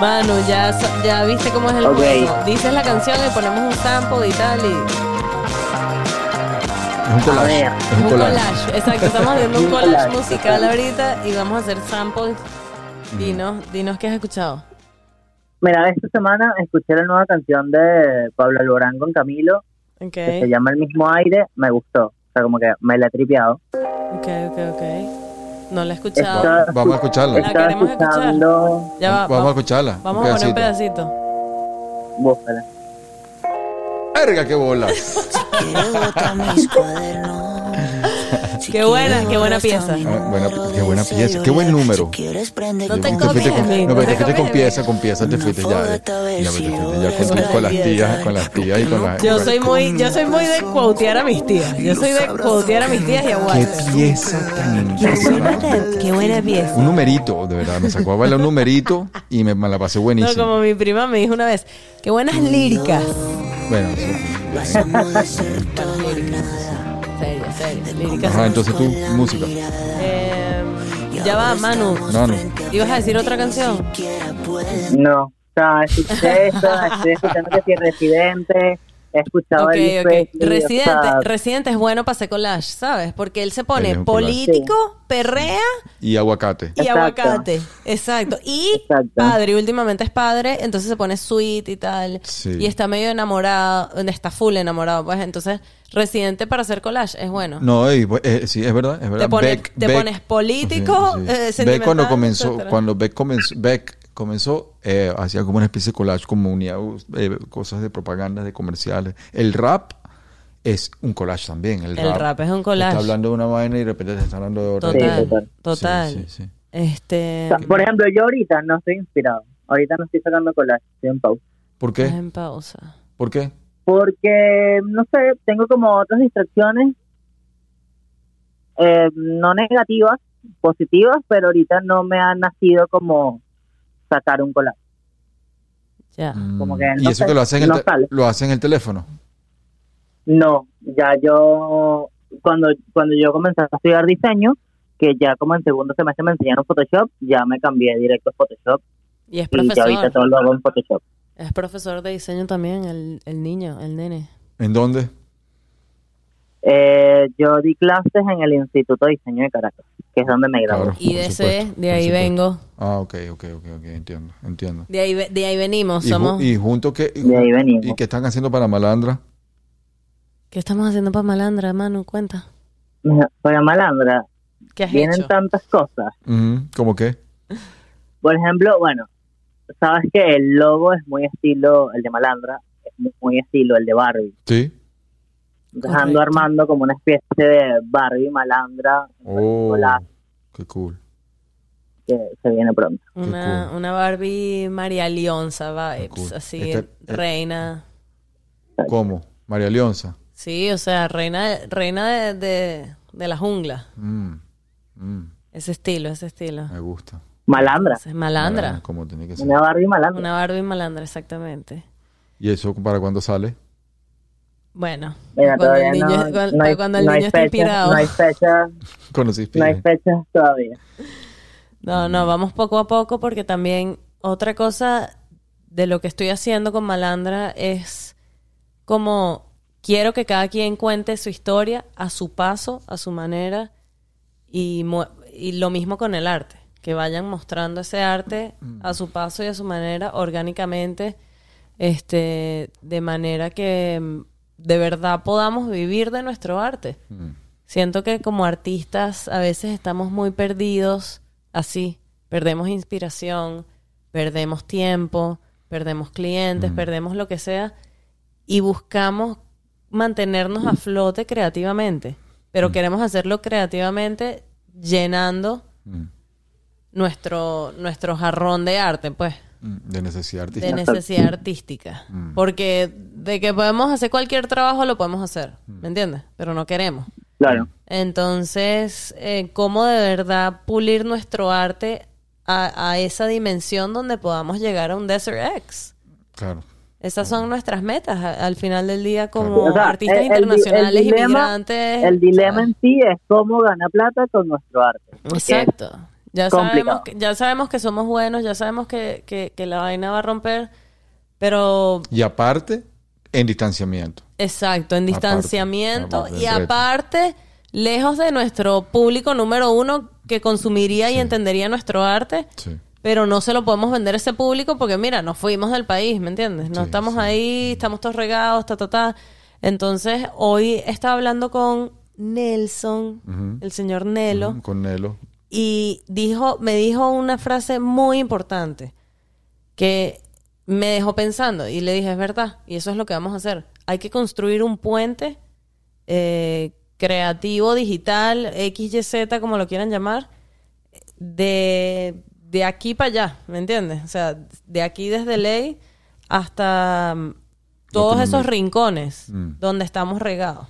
Speaker 1: Manu, ya, ya viste cómo es el
Speaker 4: Ok.
Speaker 1: juego. Dices la canción y ponemos un sample y tal y...
Speaker 3: Es un collage. Es un
Speaker 1: Un
Speaker 3: collage.
Speaker 1: collage, exacto. Estamos haciendo un <laughs> collage musical ahorita y vamos a hacer samples. Dinos, dinos qué has escuchado.
Speaker 4: Mira, esta semana escuché la nueva canción de Pablo Alborán con Camilo,
Speaker 1: Ok,
Speaker 4: que se llama El mismo aire, me gustó. O sea, como que me la he tripeado.
Speaker 1: ok, ok, ok. No la he escuchado.
Speaker 4: Estaba,
Speaker 3: Vamos a escucharla.
Speaker 1: La queremos escuchar. Ya va,
Speaker 3: Vamos a
Speaker 1: va-
Speaker 3: escucharla.
Speaker 1: Vamos a poner un pedacito.
Speaker 4: Búscala.
Speaker 3: Verga, qué bola. <laughs>
Speaker 6: Quieres botar mis cuadernos. Si
Speaker 1: Qué buena, qué buena pieza.
Speaker 3: Ah, buena- qué buena pieza, qué buen número.
Speaker 1: No te
Speaker 3: fuiste con,
Speaker 1: copies,
Speaker 3: no, pero te
Speaker 1: no te
Speaker 3: fuiste con
Speaker 1: copies.
Speaker 3: pieza, con pieza, te fuiste ya. Te fuiste ya con, las tías, con las tías y con las.
Speaker 1: Yo soy muy, yo soy muy de quotear a mis tías. Yo soy de quotear a mis tías y
Speaker 3: Qué
Speaker 1: aguante.
Speaker 3: pieza tan
Speaker 1: Qué buena,
Speaker 3: impresionante.
Speaker 1: qué buena pieza.
Speaker 3: Un numerito, de verdad. Me sacó a bailar un numerito y me, me la pasé
Speaker 1: No,
Speaker 3: buenísimo.
Speaker 1: como mi prima me dijo una vez, qué buenas líricas.
Speaker 3: Bueno, eso-
Speaker 6: Pasamos de ser todo a nada.
Speaker 1: Serio, serio, líricas.
Speaker 3: Ajá, entonces tú, música.
Speaker 1: Eh, ya va, Manu.
Speaker 3: No, no.
Speaker 1: ¿Ibas a decir otra canción?
Speaker 4: No, o sea, escuché esto, estoy escuchando que si Residente, he escuchado
Speaker 1: Ok,
Speaker 4: a Elvis
Speaker 1: ok.
Speaker 4: Presley, o
Speaker 1: Residente,
Speaker 4: sea,
Speaker 1: Residente es bueno para hacer collage, ¿sabes? Porque él se pone político, perrea
Speaker 3: Y aguacate.
Speaker 1: y
Speaker 4: Exacto.
Speaker 1: aguacate. Exacto. Y
Speaker 4: Exacto.
Speaker 1: padre, últimamente es padre, entonces se pone sweet y tal.
Speaker 3: Sí.
Speaker 1: Y está medio enamorado, está full enamorado, pues entonces Residente para hacer collage es bueno.
Speaker 3: No, y, pues, eh, sí, es verdad, es verdad.
Speaker 1: Te pones-
Speaker 3: Beck-
Speaker 1: te
Speaker 3: Beck-
Speaker 1: pones político, eh,
Speaker 3: Beck cuando comenzó,
Speaker 1: etcétera.
Speaker 3: cuando Beck comenzó, Beck comenzó, eh, hacía como una especie de collage, como unía eh, cosas de propaganda, de comerciales. El rap es un collage también. El,
Speaker 1: El rap es un collage.
Speaker 3: Está hablando de una vaina y de repente te está hablando de otra.
Speaker 1: Total,
Speaker 4: Sí, total.
Speaker 1: total.
Speaker 3: Sí, sí, sí.
Speaker 1: Este,
Speaker 4: o sea, por ejemplo, yo ahorita no estoy inspirado. Ahorita no estoy sacando collage, estoy en pausa.
Speaker 3: ¿Por
Speaker 1: estás
Speaker 3: qué?
Speaker 1: en pausa.
Speaker 3: ¿Por qué?
Speaker 4: Porque, no sé, tengo como otras distracciones, eh, no negativas, positivas, pero ahorita no me ha nacido como sacar un collage.
Speaker 1: Ya.
Speaker 4: Como
Speaker 3: Mm,
Speaker 4: que
Speaker 3: y
Speaker 4: no
Speaker 3: eso
Speaker 4: sé,
Speaker 3: que lo hacen, en el
Speaker 4: no sale.
Speaker 3: lo hacen en el teléfono.
Speaker 4: No, ya yo, cuando, cuando yo comencé a estudiar diseño, que ya como en segundo semestre me enseñaron Photoshop, ya me cambié directo a Photoshop
Speaker 1: Y es
Speaker 4: y ya ahorita
Speaker 1: profesor.
Speaker 4: todo lo hago en Photoshop.
Speaker 1: Es profesor de diseño también, el, el niño, el nene.
Speaker 3: ¿En dónde?
Speaker 4: Eh, yo di clases en el Instituto de Diseño de Caracas, que es donde me gradué.
Speaker 3: Claro.
Speaker 1: Y de
Speaker 3: supuesto,
Speaker 1: de ahí vengo.
Speaker 3: Ah, ok, ok, ok, ok, entiendo, entiendo.
Speaker 1: De ahí, de ahí venimos,
Speaker 3: Y, ju-
Speaker 1: somos...
Speaker 3: y junto que... y
Speaker 4: De ahí
Speaker 3: ju-
Speaker 4: venimos.
Speaker 3: ¿Y qué están haciendo para Malandra?
Speaker 1: ¿Qué estamos haciendo para Malandra, Manu? Cuenta.
Speaker 4: Para Malandra,
Speaker 1: ¿Qué has
Speaker 4: vienen
Speaker 1: hecho?
Speaker 4: tantas cosas.
Speaker 3: ¿Cómo qué? <laughs>
Speaker 4: Por ejemplo, bueno, sabes que el logo es muy estilo, el de Malandra, es muy estilo el de Barbie.
Speaker 3: Sí.
Speaker 4: Entonces ando
Speaker 1: Correcto.
Speaker 4: armando como una especie de Barbie Malandra
Speaker 3: Oh, qué cool.
Speaker 4: que se viene pronto.
Speaker 1: Una,
Speaker 3: cool.
Speaker 1: una Barbie María Leonza vibes,
Speaker 3: cool.
Speaker 1: así,
Speaker 3: Este-
Speaker 1: reina.
Speaker 3: ¿Cómo? María Leonza.
Speaker 1: Sí, o sea, reina, reina de, de, de la jungla.
Speaker 3: Mm, mm,
Speaker 1: Ese estilo, ese estilo.
Speaker 3: me gusta.
Speaker 4: Malandra,
Speaker 1: malandra.
Speaker 3: Como tiene que ser.
Speaker 4: una Barbie Malandra.
Speaker 1: Una Barbie malandra, exactamente.
Speaker 3: ¿Y eso para cuándo sale?
Speaker 1: Bueno,
Speaker 4: Mira,
Speaker 1: cuando el niño,
Speaker 4: no,
Speaker 1: cuando,
Speaker 4: no hay,
Speaker 1: cuando el
Speaker 4: no
Speaker 1: niño está
Speaker 4: fecha,
Speaker 1: inspirado.
Speaker 4: no hay fecha, <laughs>
Speaker 3: Conocí
Speaker 4: no hay fechas todavía.
Speaker 1: No, no, vamos poco a poco porque también otra cosa de lo que estoy haciendo con Malandra es como quiero que cada quien cuente su historia a su paso, a su manera y, mu- y lo mismo con el arte, que vayan mostrando ese arte a su paso y a su manera orgánicamente. este, de manera que mm, de verdad podamos vivir de nuestro arte.
Speaker 3: Mm.
Speaker 1: Siento que como artistas a veces estamos muy perdidos así, perdemos inspiración, perdemos tiempo, perdemos clientes, perdemos lo que sea y buscamos mantenernos a flote creativamente, pero queremos hacerlo creativamente llenando
Speaker 3: Mm.
Speaker 1: nuestro nuestro jarrón de arte, pues,
Speaker 3: Mm. De necesidad
Speaker 1: de
Speaker 3: artística.
Speaker 1: necesidad artística,
Speaker 3: Mm.
Speaker 1: porque de que podemos hacer cualquier trabajo lo podemos hacer, ¿me entiendes? Pero no queremos.
Speaker 4: Claro.
Speaker 1: Entonces, eh, ¿cómo de verdad pulir nuestro arte a, a esa dimensión donde podamos llegar a un Desert X?
Speaker 3: Claro.
Speaker 1: Esas son nuestras metas al final del día como
Speaker 4: O sea,
Speaker 1: artistas
Speaker 4: el- el di- el
Speaker 1: internacionales,
Speaker 4: dilema-
Speaker 1: inmigrantes.
Speaker 4: El dilema
Speaker 1: ¿sabes?
Speaker 4: en sí es cómo ganar plata con nuestro arte.
Speaker 1: Exacto. Ya
Speaker 4: complicado.
Speaker 1: sabemos, que, ya sabemos que somos buenos, ya sabemos que, que, que la vaina va a romper, pero
Speaker 3: Y aparte, en distanciamiento.
Speaker 1: exacto, en distanciamiento
Speaker 3: aparte
Speaker 1: y aparte, lejos de nuestro público número uno que consumiría y entendería nuestro arte,
Speaker 3: Sí.
Speaker 1: pero no se lo podemos vender a ese público porque mira, nos fuimos del país, ¿me entiendes? No
Speaker 3: Sí,
Speaker 1: estamos ahí, estamos todos regados, ta, ta, ta. Entonces, hoy estaba hablando con Nelson, el señor Nelo,
Speaker 3: Con Nelo.
Speaker 1: Y dijo, me dijo una frase muy importante que me dejó pensando y le dije, es verdad, y eso es lo que vamos a hacer. Hay que construir un puente eh, creativo, digital, XYZ, como lo quieran llamar, de, de aquí para allá, ¿me entiendes? O sea, de aquí desde ley hasta mm, todos esos rincones
Speaker 3: Mm.
Speaker 1: donde estamos regados.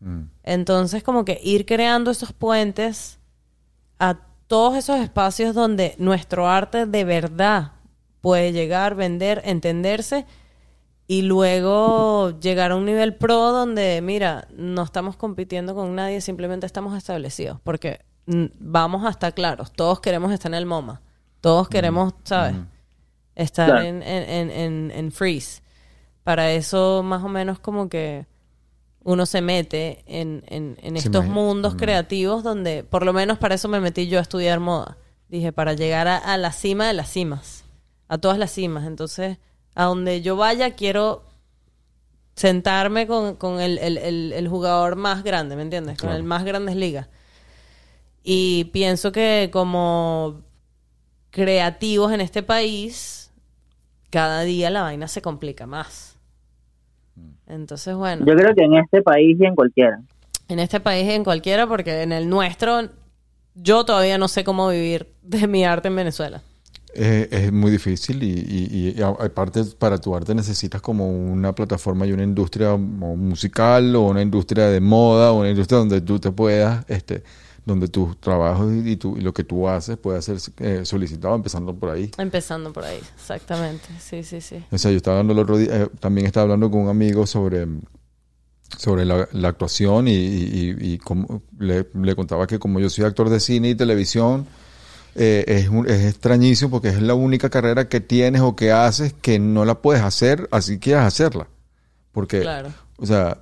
Speaker 3: Mm.
Speaker 1: Entonces, como que ir creando esos puentes a todos esos espacios donde nuestro arte de verdad puede llegar, vender, entenderse y luego llegar a un nivel pro donde, mira, no estamos compitiendo con nadie, simplemente estamos establecidos. Porque mm, vamos a estar claros, todos queremos estar en el MoMA, todos queremos, ¿sabes? Estar
Speaker 4: Claro.
Speaker 1: en, en, en, en- en freeze. Para eso, más o menos, como que uno se mete en, en, en estos mundos
Speaker 3: mm.
Speaker 1: creativos donde, por lo menos para eso me metí yo a estudiar moda. Dije, para llegar a, a la cima de las cimas, a todas las cimas. Entonces, a donde yo vaya, quiero sentarme con, con el, el- el- el jugador más grande, ¿me entiendes? Con
Speaker 3: Claro.
Speaker 1: el más grandes ligas. Y pienso que como creativos en este país, cada día la vaina se complica más. Entonces, bueno,
Speaker 4: Yo creo que en este país y en cualquiera.
Speaker 1: en este país y en cualquiera, porque en el nuestro, yo todavía no sé cómo vivir de mi arte en Venezuela.
Speaker 3: Es, es muy difícil y, y- aparte para tu arte necesitas como una plataforma y una industria musical o una industria de moda o una industria donde tú te puedas, este, donde tus trabajos y, tu- y lo que tú haces pueda ser eh, solicitado empezando por ahí.
Speaker 1: Empezando por ahí, exactamente. Sí, sí, sí.
Speaker 3: O sea, yo estaba hablando el otro día, eh, también estaba hablando con un amigo sobre, sobre la, la actuación y, y- y- y como- le, le contaba que como yo soy actor de cine y televisión, eh, es, un- es extrañísimo porque es la única carrera que tienes o que haces que no la puedes hacer así quieras hacerla. Porque,
Speaker 1: Claro.
Speaker 3: o sea,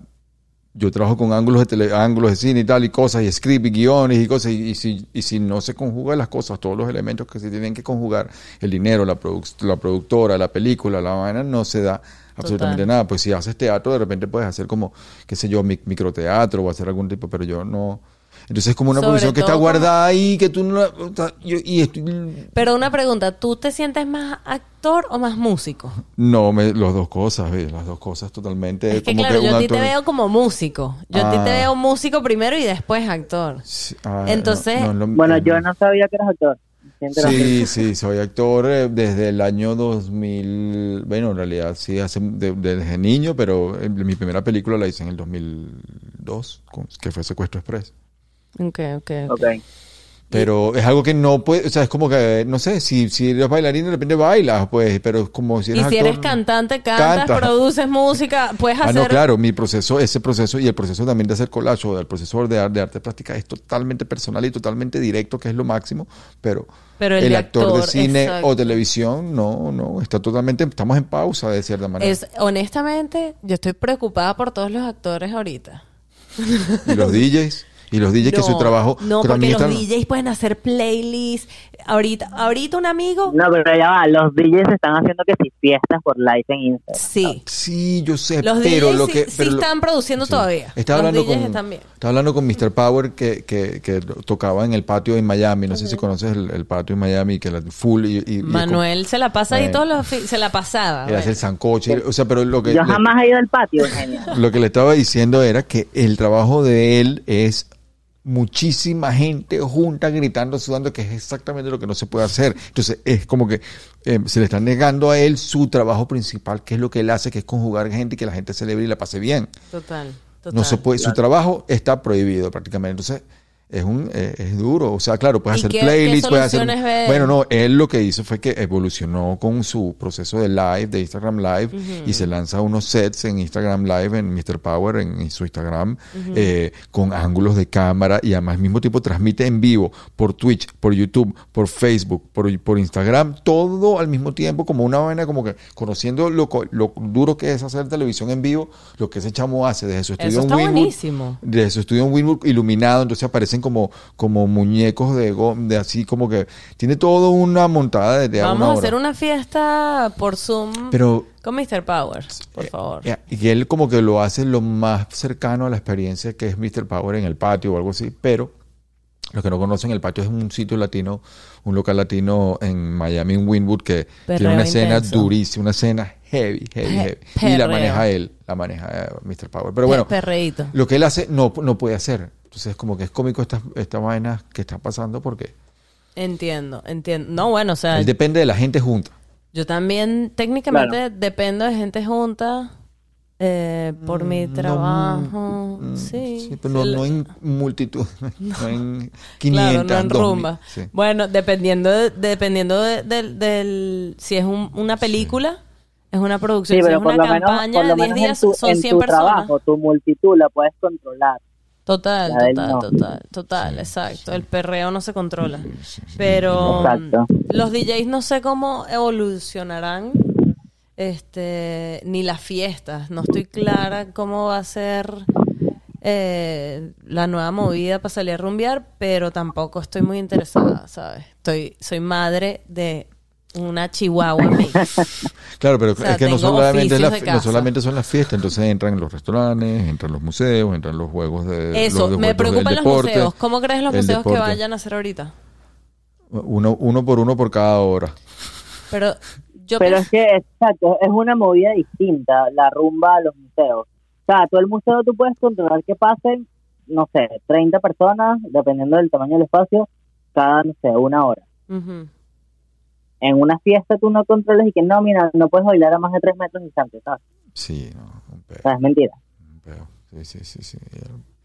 Speaker 3: yo trabajo con ángulos de tele- ángulos de cine y tal y cosas y script y guiones y cosas y, y si, y si no se conjugan las cosas, todos los elementos que se tienen que conjugar, el dinero, la, produc- la productora, la película, la vaina, no se da absolutamente
Speaker 1: Total.
Speaker 3: nada. Pues si haces teatro, de repente puedes hacer como, qué sé yo, mic- microteatro o hacer algún tipo, pero yo no... Entonces es como una
Speaker 1: Sobre
Speaker 3: profesión que está guardada ahí, que tú no... yo- y estoy-
Speaker 1: Pero una pregunta, ¿tú te sientes más actor o más músico?
Speaker 3: no, me, las dos cosas, ¿ves? las dos cosas totalmente...
Speaker 1: Es que
Speaker 3: como
Speaker 1: claro,
Speaker 3: que
Speaker 1: yo a ti te veo como músico. Yo a ti te
Speaker 3: Ah.
Speaker 1: veo músico primero y después actor.
Speaker 3: Sí, ah,
Speaker 1: Entonces-
Speaker 3: no, no, no,
Speaker 4: Bueno,
Speaker 3: no.
Speaker 4: yo no sabía que eras actor.
Speaker 3: Sí, sí, soy actor eh, desde el año 2000, bueno, en realidad sí, hace, de- desde niño, pero eh, mi primera película la hice en el 2002, con- que fue Secuestro Express.
Speaker 1: Ok, ok, ok.
Speaker 4: Ok.
Speaker 3: Pero es algo que no puede, o sea, es como que, no sé, si, si eres bailarín de repente bailas, pues, pero es como si
Speaker 1: Y
Speaker 3: eres
Speaker 1: si
Speaker 3: actor,
Speaker 1: eres cantante, cantas,
Speaker 3: Canta.
Speaker 1: produces música, puedes
Speaker 3: Ah,
Speaker 1: hacer...
Speaker 3: no, claro, mi proceso, ese proceso y el proceso también de hacer collage o del proceso de, de arte plástica es totalmente personal y totalmente directo, que es lo máximo, pero,
Speaker 1: Pero el
Speaker 3: actor, de cine
Speaker 1: exacto.
Speaker 3: o televisión, no, no, está totalmente, estamos en pausa de cierta manera.
Speaker 1: Es, honestamente, yo estoy preocupada por todos los actores ahorita.
Speaker 3: Y los <laughs> DJs, Y los DJs que su trabajo
Speaker 1: No,
Speaker 3: que
Speaker 1: porque
Speaker 3: también
Speaker 1: los DJs pueden hacer playlists. Ahorita, ahorita un amigo.
Speaker 4: No, pero ya va, los DJs están haciendo que si fiestas por live en Instagram.
Speaker 1: Sí.
Speaker 3: Sí, yo sé,
Speaker 1: Los
Speaker 3: pero
Speaker 1: DJs
Speaker 3: lo que
Speaker 1: sí
Speaker 3: pero
Speaker 1: están produciendo
Speaker 3: Sí.
Speaker 1: todavía.
Speaker 3: Estaba
Speaker 1: Los
Speaker 3: hablando
Speaker 1: DJs
Speaker 3: con
Speaker 1: están bien.
Speaker 3: estaba hablando con Mr. Power que, que, que tocaba en el patio en Miami, no sé si conoces el, el patio en Miami que la full y,
Speaker 1: Manuel se la pasa ahí
Speaker 3: Bueno.
Speaker 1: todos los se la pasaba. bueno.
Speaker 3: el sancoche, o sea, pero lo que
Speaker 4: Yo
Speaker 3: le-
Speaker 4: jamás he ido al patio, <laughs>
Speaker 3: lo que le estaba diciendo era que el trabajo de él es muchísima gente junta gritando, sudando, que es exactamente lo que no se puede hacer. Entonces es como que eh, se le está negando a él su trabajo principal, que es lo que él hace, que es conjugar gente y que la gente celebre y la pase bien.
Speaker 1: Total, total.
Speaker 3: No se puede, su trabajo está prohibido prácticamente. Entonces, es un eh, es duro. O sea, claro, puedes
Speaker 1: ¿Y
Speaker 3: hacer
Speaker 1: qué-
Speaker 3: playlists,
Speaker 1: qué
Speaker 3: puedes hacer. Bueno, no, él lo que hizo fue que evolucionó con su proceso de live, de Instagram Live, y se lanza unos sets en Instagram Live, en Mr. Power, en, su Instagram, eh, con ángulos de cámara, y además mismo tiempo transmite en vivo por Twitch, por YouTube, por Facebook, por, por Instagram, todo al mismo tiempo, como una vaina, como que conociendo lo, lo duro que es hacer televisión en vivo, lo que ese chamo hace desde su estudio
Speaker 1: Eso
Speaker 3: en
Speaker 1: está
Speaker 3: Winwood,
Speaker 1: buenísimo.
Speaker 3: de su estudio en Winwood iluminado, entonces aparecen como, como muñecos de, de así como que tiene todo una montada de, de
Speaker 1: Vamos
Speaker 3: una
Speaker 1: a
Speaker 3: hora.
Speaker 1: hacer una fiesta por Zoom
Speaker 3: Pero
Speaker 1: con Mr. Power, por favor.
Speaker 3: eh, y él como que lo hace lo más cercano a la experiencia que es Mr. Power en el patio o algo así, pero los que no conocen el patio es un sitio latino, un local latino en Miami, en Winwood, que tiene una escena durísima, una escena heavy, heavy, heavy. Y la maneja él, la maneja eh, Mr. Power. Pero bueno, lo que él hace no, no puede hacer. Entonces, como que es cómico esta, esta vaina que está pasando porque
Speaker 1: Entiendo, entiendo. No, bueno, o sea,
Speaker 3: él depende de la gente junta.
Speaker 1: yo también técnicamente dependo de gente junta eh, por mi trabajo.
Speaker 3: Mm,
Speaker 1: sí.
Speaker 3: pero no,
Speaker 1: Sí,
Speaker 3: no en multitud, <laughs> no en 500,
Speaker 1: Claro, no en
Speaker 3: 2000,
Speaker 1: rumba.
Speaker 3: sí.
Speaker 1: Bueno, dependiendo de- dependiendo de- del, del- si es un- una película, es una producción,
Speaker 4: Sí,
Speaker 1: si
Speaker 4: pero
Speaker 1: es
Speaker 4: por
Speaker 1: una
Speaker 4: lo menos,
Speaker 1: campaña
Speaker 4: por lo
Speaker 1: de 10
Speaker 4: menos en
Speaker 1: días
Speaker 4: tu,
Speaker 1: son
Speaker 4: en
Speaker 1: 100
Speaker 4: tu
Speaker 1: personas.
Speaker 4: trabajo, tu multitud la puedes controlar.
Speaker 1: Total, total, total, total, exacto. El perreo no se controla. Pero
Speaker 4: Exacto.
Speaker 1: los DJs no sé cómo evolucionarán, este, ni las fiestas. No estoy clara cómo va a ser eh, la nueva movida para salir a rumbear, pero tampoco estoy muy interesada, ¿sabes? Estoy, soy madre de una chihuahua mix. <laughs>
Speaker 3: Claro, pero
Speaker 1: sea,
Speaker 3: es que no solamente, la- no solamente son las fiestas, entonces entran los restaurantes, entran los museos, entran los juegos de
Speaker 1: Eso,
Speaker 3: los
Speaker 1: me preocupan los
Speaker 3: deporte,
Speaker 1: museos. ¿Cómo crees los museos que vayan a hacer ahorita?
Speaker 3: Uno, uno por uno por cada hora.
Speaker 1: Pero yo
Speaker 4: Pero es que, exacto, es una movida distinta, la rumba a los museos. O sea, todo el museo tú puedes controlar que pasen, no sé, 30 personas, dependiendo del tamaño del espacio, cada, no sé, una hora. En una fiesta tú no controlas y que no, mira, no puedes bailar a más de 3 metros distantes, ¿sabes?
Speaker 3: Sí, no, un
Speaker 4: O sea, es mentira.
Speaker 3: un peo. Sí, sí, sí, sí.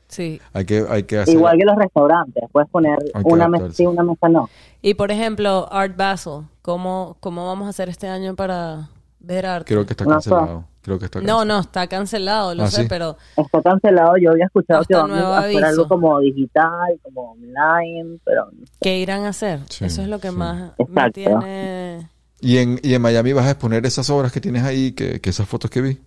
Speaker 1: Sí.
Speaker 3: Hay que, hay que hacer...
Speaker 4: Igual que los restaurantes, puedes poner
Speaker 3: Hay
Speaker 4: una mesa sí, una mesa no.
Speaker 1: Y por ejemplo, Art Basel, ¿cómo, ¿cómo vamos a hacer este año para ver arte?
Speaker 3: Creo que está
Speaker 4: No,
Speaker 3: cancelado. Creo que está
Speaker 1: no,
Speaker 3: cancelado.
Speaker 1: no, está cancelado, lo
Speaker 3: Ah,
Speaker 1: sé,
Speaker 3: ¿sí?
Speaker 1: pero
Speaker 4: Está cancelado, yo había escuchado
Speaker 1: Hasta
Speaker 4: que van
Speaker 1: nuevo
Speaker 4: a hacer
Speaker 1: aviso.
Speaker 4: algo como digital, como online, pero
Speaker 1: ¿qué irán a hacer?
Speaker 3: Sí,
Speaker 1: Eso es lo que
Speaker 3: sí.
Speaker 1: más me
Speaker 4: Exacto.
Speaker 1: tiene...
Speaker 3: ¿Y en, y en Miami vas a exponer esas obras que tienes ahí, que, que esas fotos que vi.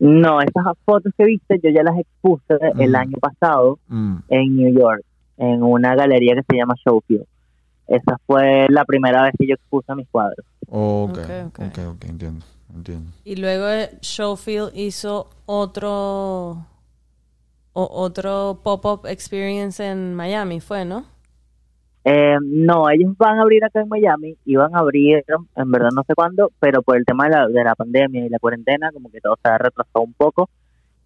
Speaker 4: no, esas fotos que viste yo ya las expuse el
Speaker 3: Mm.
Speaker 4: año pasado
Speaker 3: Mm.
Speaker 4: en New York, en una galería que se llama Showfield. Esa fue la primera vez que yo expuse mis cuadros.
Speaker 3: Ok,
Speaker 1: Ok, ok.
Speaker 3: ok, ok, entiendo, entiendo.
Speaker 1: Y luego eh, Showfield hizo otro... o- otro pop-up experience en Miami, ¿fue, no?
Speaker 4: Eh, no, ellos van a abrir acá en Miami, iban a abrir, en verdad no sé cuándo, pero por el tema de la, de la pandemia y la cuarentena, como que todo se ha retrasado un poco.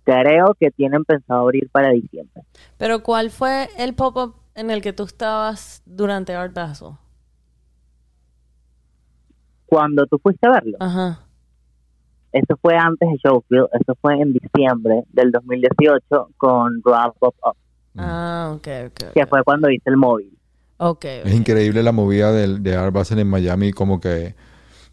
Speaker 4: Creo que tienen pensado abrir para diciembre.
Speaker 1: Pero ¿cuál fue el pop-up en el que tú estabas durante Art Basel?
Speaker 4: Cuando tú fuiste a verlo,
Speaker 1: Ajá.
Speaker 4: Eso fue antes de Showfield, eso fue en diciembre del 2018 con Wrap Up Up,
Speaker 1: Ah, ok, ok.
Speaker 4: que fue cuando hice el móvil.
Speaker 1: Ok,
Speaker 3: Es increíble la movida del- de, Art Basel en Miami, como que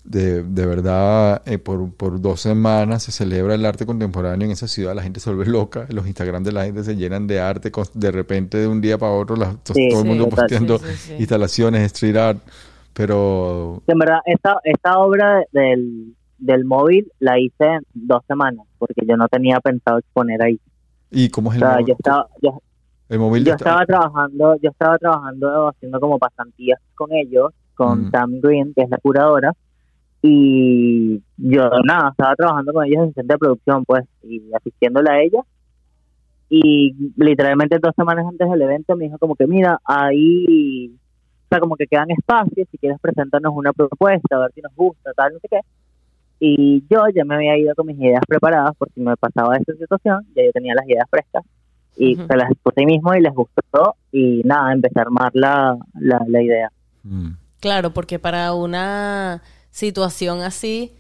Speaker 3: de, de verdad eh, por, por dos semanas se celebra el arte contemporáneo en esa ciudad, la gente se vuelve loca, los Instagram de la gente se llenan de arte, con- de repente de un día para otro
Speaker 4: Sí,
Speaker 3: todo el mundo posteando
Speaker 1: Sí, sí, sí.
Speaker 3: instalaciones, street art, pero
Speaker 4: en verdad, esta, esta obra del, del móvil la hice en dos semanas, porque yo no tenía pensado exponer ahí.
Speaker 3: ¿y cómo es
Speaker 4: O
Speaker 3: el
Speaker 4: sea,
Speaker 3: móvil?
Speaker 4: yo estaba, yo,
Speaker 3: El móvil
Speaker 4: yo estaba trabajando, yo estaba trabajando haciendo como pasantías con ellos, con
Speaker 3: Mm.
Speaker 4: Tam Green, que es la curadora, y yo nada, estaba trabajando con ellos en asistente de producción, pues, y asistiéndola a ella. Y literalmente dos semanas antes del evento me dijo como que mira, ahí, o sea, como que quedan espacios, si quieres presentarnos una propuesta, a ver si nos gusta, tal, no sé qué. Y yo ya me había ido con mis ideas preparadas por si me pasaba esta situación, ya yo tenía las ideas frescas y se las puse ahí mismo y les gustó y nada, empecé a armar la, la, la idea.
Speaker 3: Mm.
Speaker 1: Claro, porque para una situación así,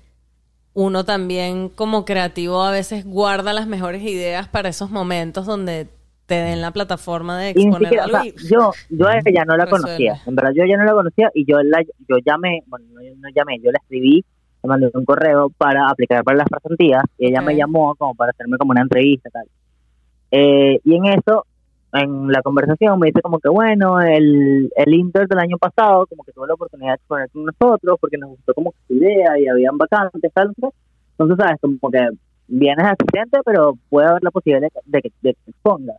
Speaker 1: uno también como creativo a veces guarda las mejores ideas para esos momentos donde te den la plataforma de exponer
Speaker 4: siquiera, o
Speaker 1: algo.
Speaker 4: sea,
Speaker 1: y-
Speaker 4: yo, yo a ella no la
Speaker 1: Resuelve.
Speaker 4: conocía, en verdad yo ya no la conocía y yo la, yo llamé, bueno, no, no llamé, yo la escribí, le mandé un correo para aplicar para las pasantías y ella
Speaker 1: Ok.
Speaker 4: me llamó como para hacerme como una entrevista tal. Eh, y en eso, en la conversación me dice como que bueno, el, el Inter del año pasado como que tuvo la oportunidad de exponer con nosotros porque nos gustó como su idea y habían vacantes, tal. Entonces, sabes, como que vienes asistente, pero puede haber la posibilidad de, que- de que expongas.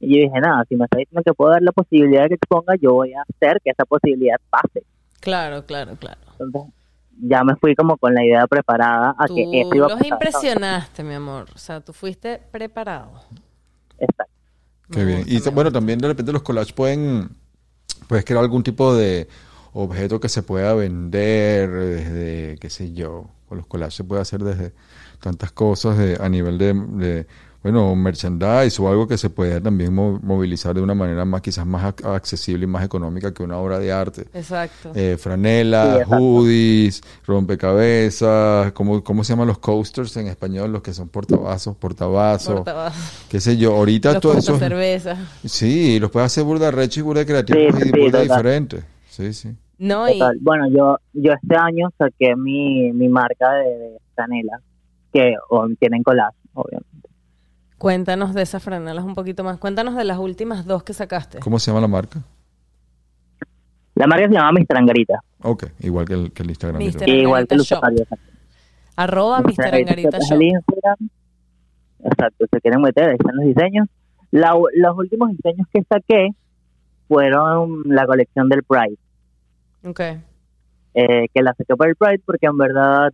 Speaker 4: Y yo dije, nada, si me está diciendo que puedo dar la posibilidad de que exponga, yo voy a hacer que esa posibilidad pase.
Speaker 1: Claro, claro, claro.
Speaker 4: Entonces, ya me fui como con la idea preparada a
Speaker 1: Tú
Speaker 4: que eso iba a
Speaker 1: los
Speaker 4: pasar.
Speaker 1: impresionaste, mi amor. O sea, tú fuiste preparado.
Speaker 4: Exacto.
Speaker 3: Qué bien. Y bueno, también de repente los collages pueden, puedes crear algún tipo de objeto que se pueda vender desde, qué sé yo, con los collages se puede hacer desde tantas cosas de- a nivel de, de, bueno, merchandise o algo que se pueda también mo- movilizar de una manera más, quizás más ac- accesible y más económica que una obra de arte.
Speaker 1: Exacto.
Speaker 3: Eh, franelas,
Speaker 4: Sí, exacto.
Speaker 3: hoodies, rompecabezas, ¿cómo, ¿cómo se llaman los coasters en español? Los que son portavasos, portavasos,
Speaker 1: Portavasos.
Speaker 3: qué sé yo. Ahorita
Speaker 1: Los
Speaker 3: todo eso...
Speaker 1: cerveza.
Speaker 3: Sí, los puedes hacer burda recho y burda creativo
Speaker 4: Sí,
Speaker 3: y
Speaker 4: sí,
Speaker 3: burda
Speaker 4: total.
Speaker 3: diferente. Sí, sí.
Speaker 1: No, y.
Speaker 4: Bueno, yo yo este año saqué mi, mi marca de, de franela, que o, tienen collage, obviamente.
Speaker 1: Cuéntanos de esas franelas un poquito más. Cuéntanos de las últimas dos que sacaste.
Speaker 3: ¿Cómo se llama la marca?
Speaker 4: La marca se llama Mr. Angarita,
Speaker 3: Ok, igual que el, que el Instagram.
Speaker 1: Mr.
Speaker 3: creo.
Speaker 4: igual que exacto.
Speaker 1: Arroba Mr. Angarita Shop.
Speaker 4: Exacto, se quieren meter, ahí están los diseños. La- los últimos diseños que saqué fueron la colección del Pride,
Speaker 1: Ok.
Speaker 4: eh, que la saqué para el Pride porque en verdad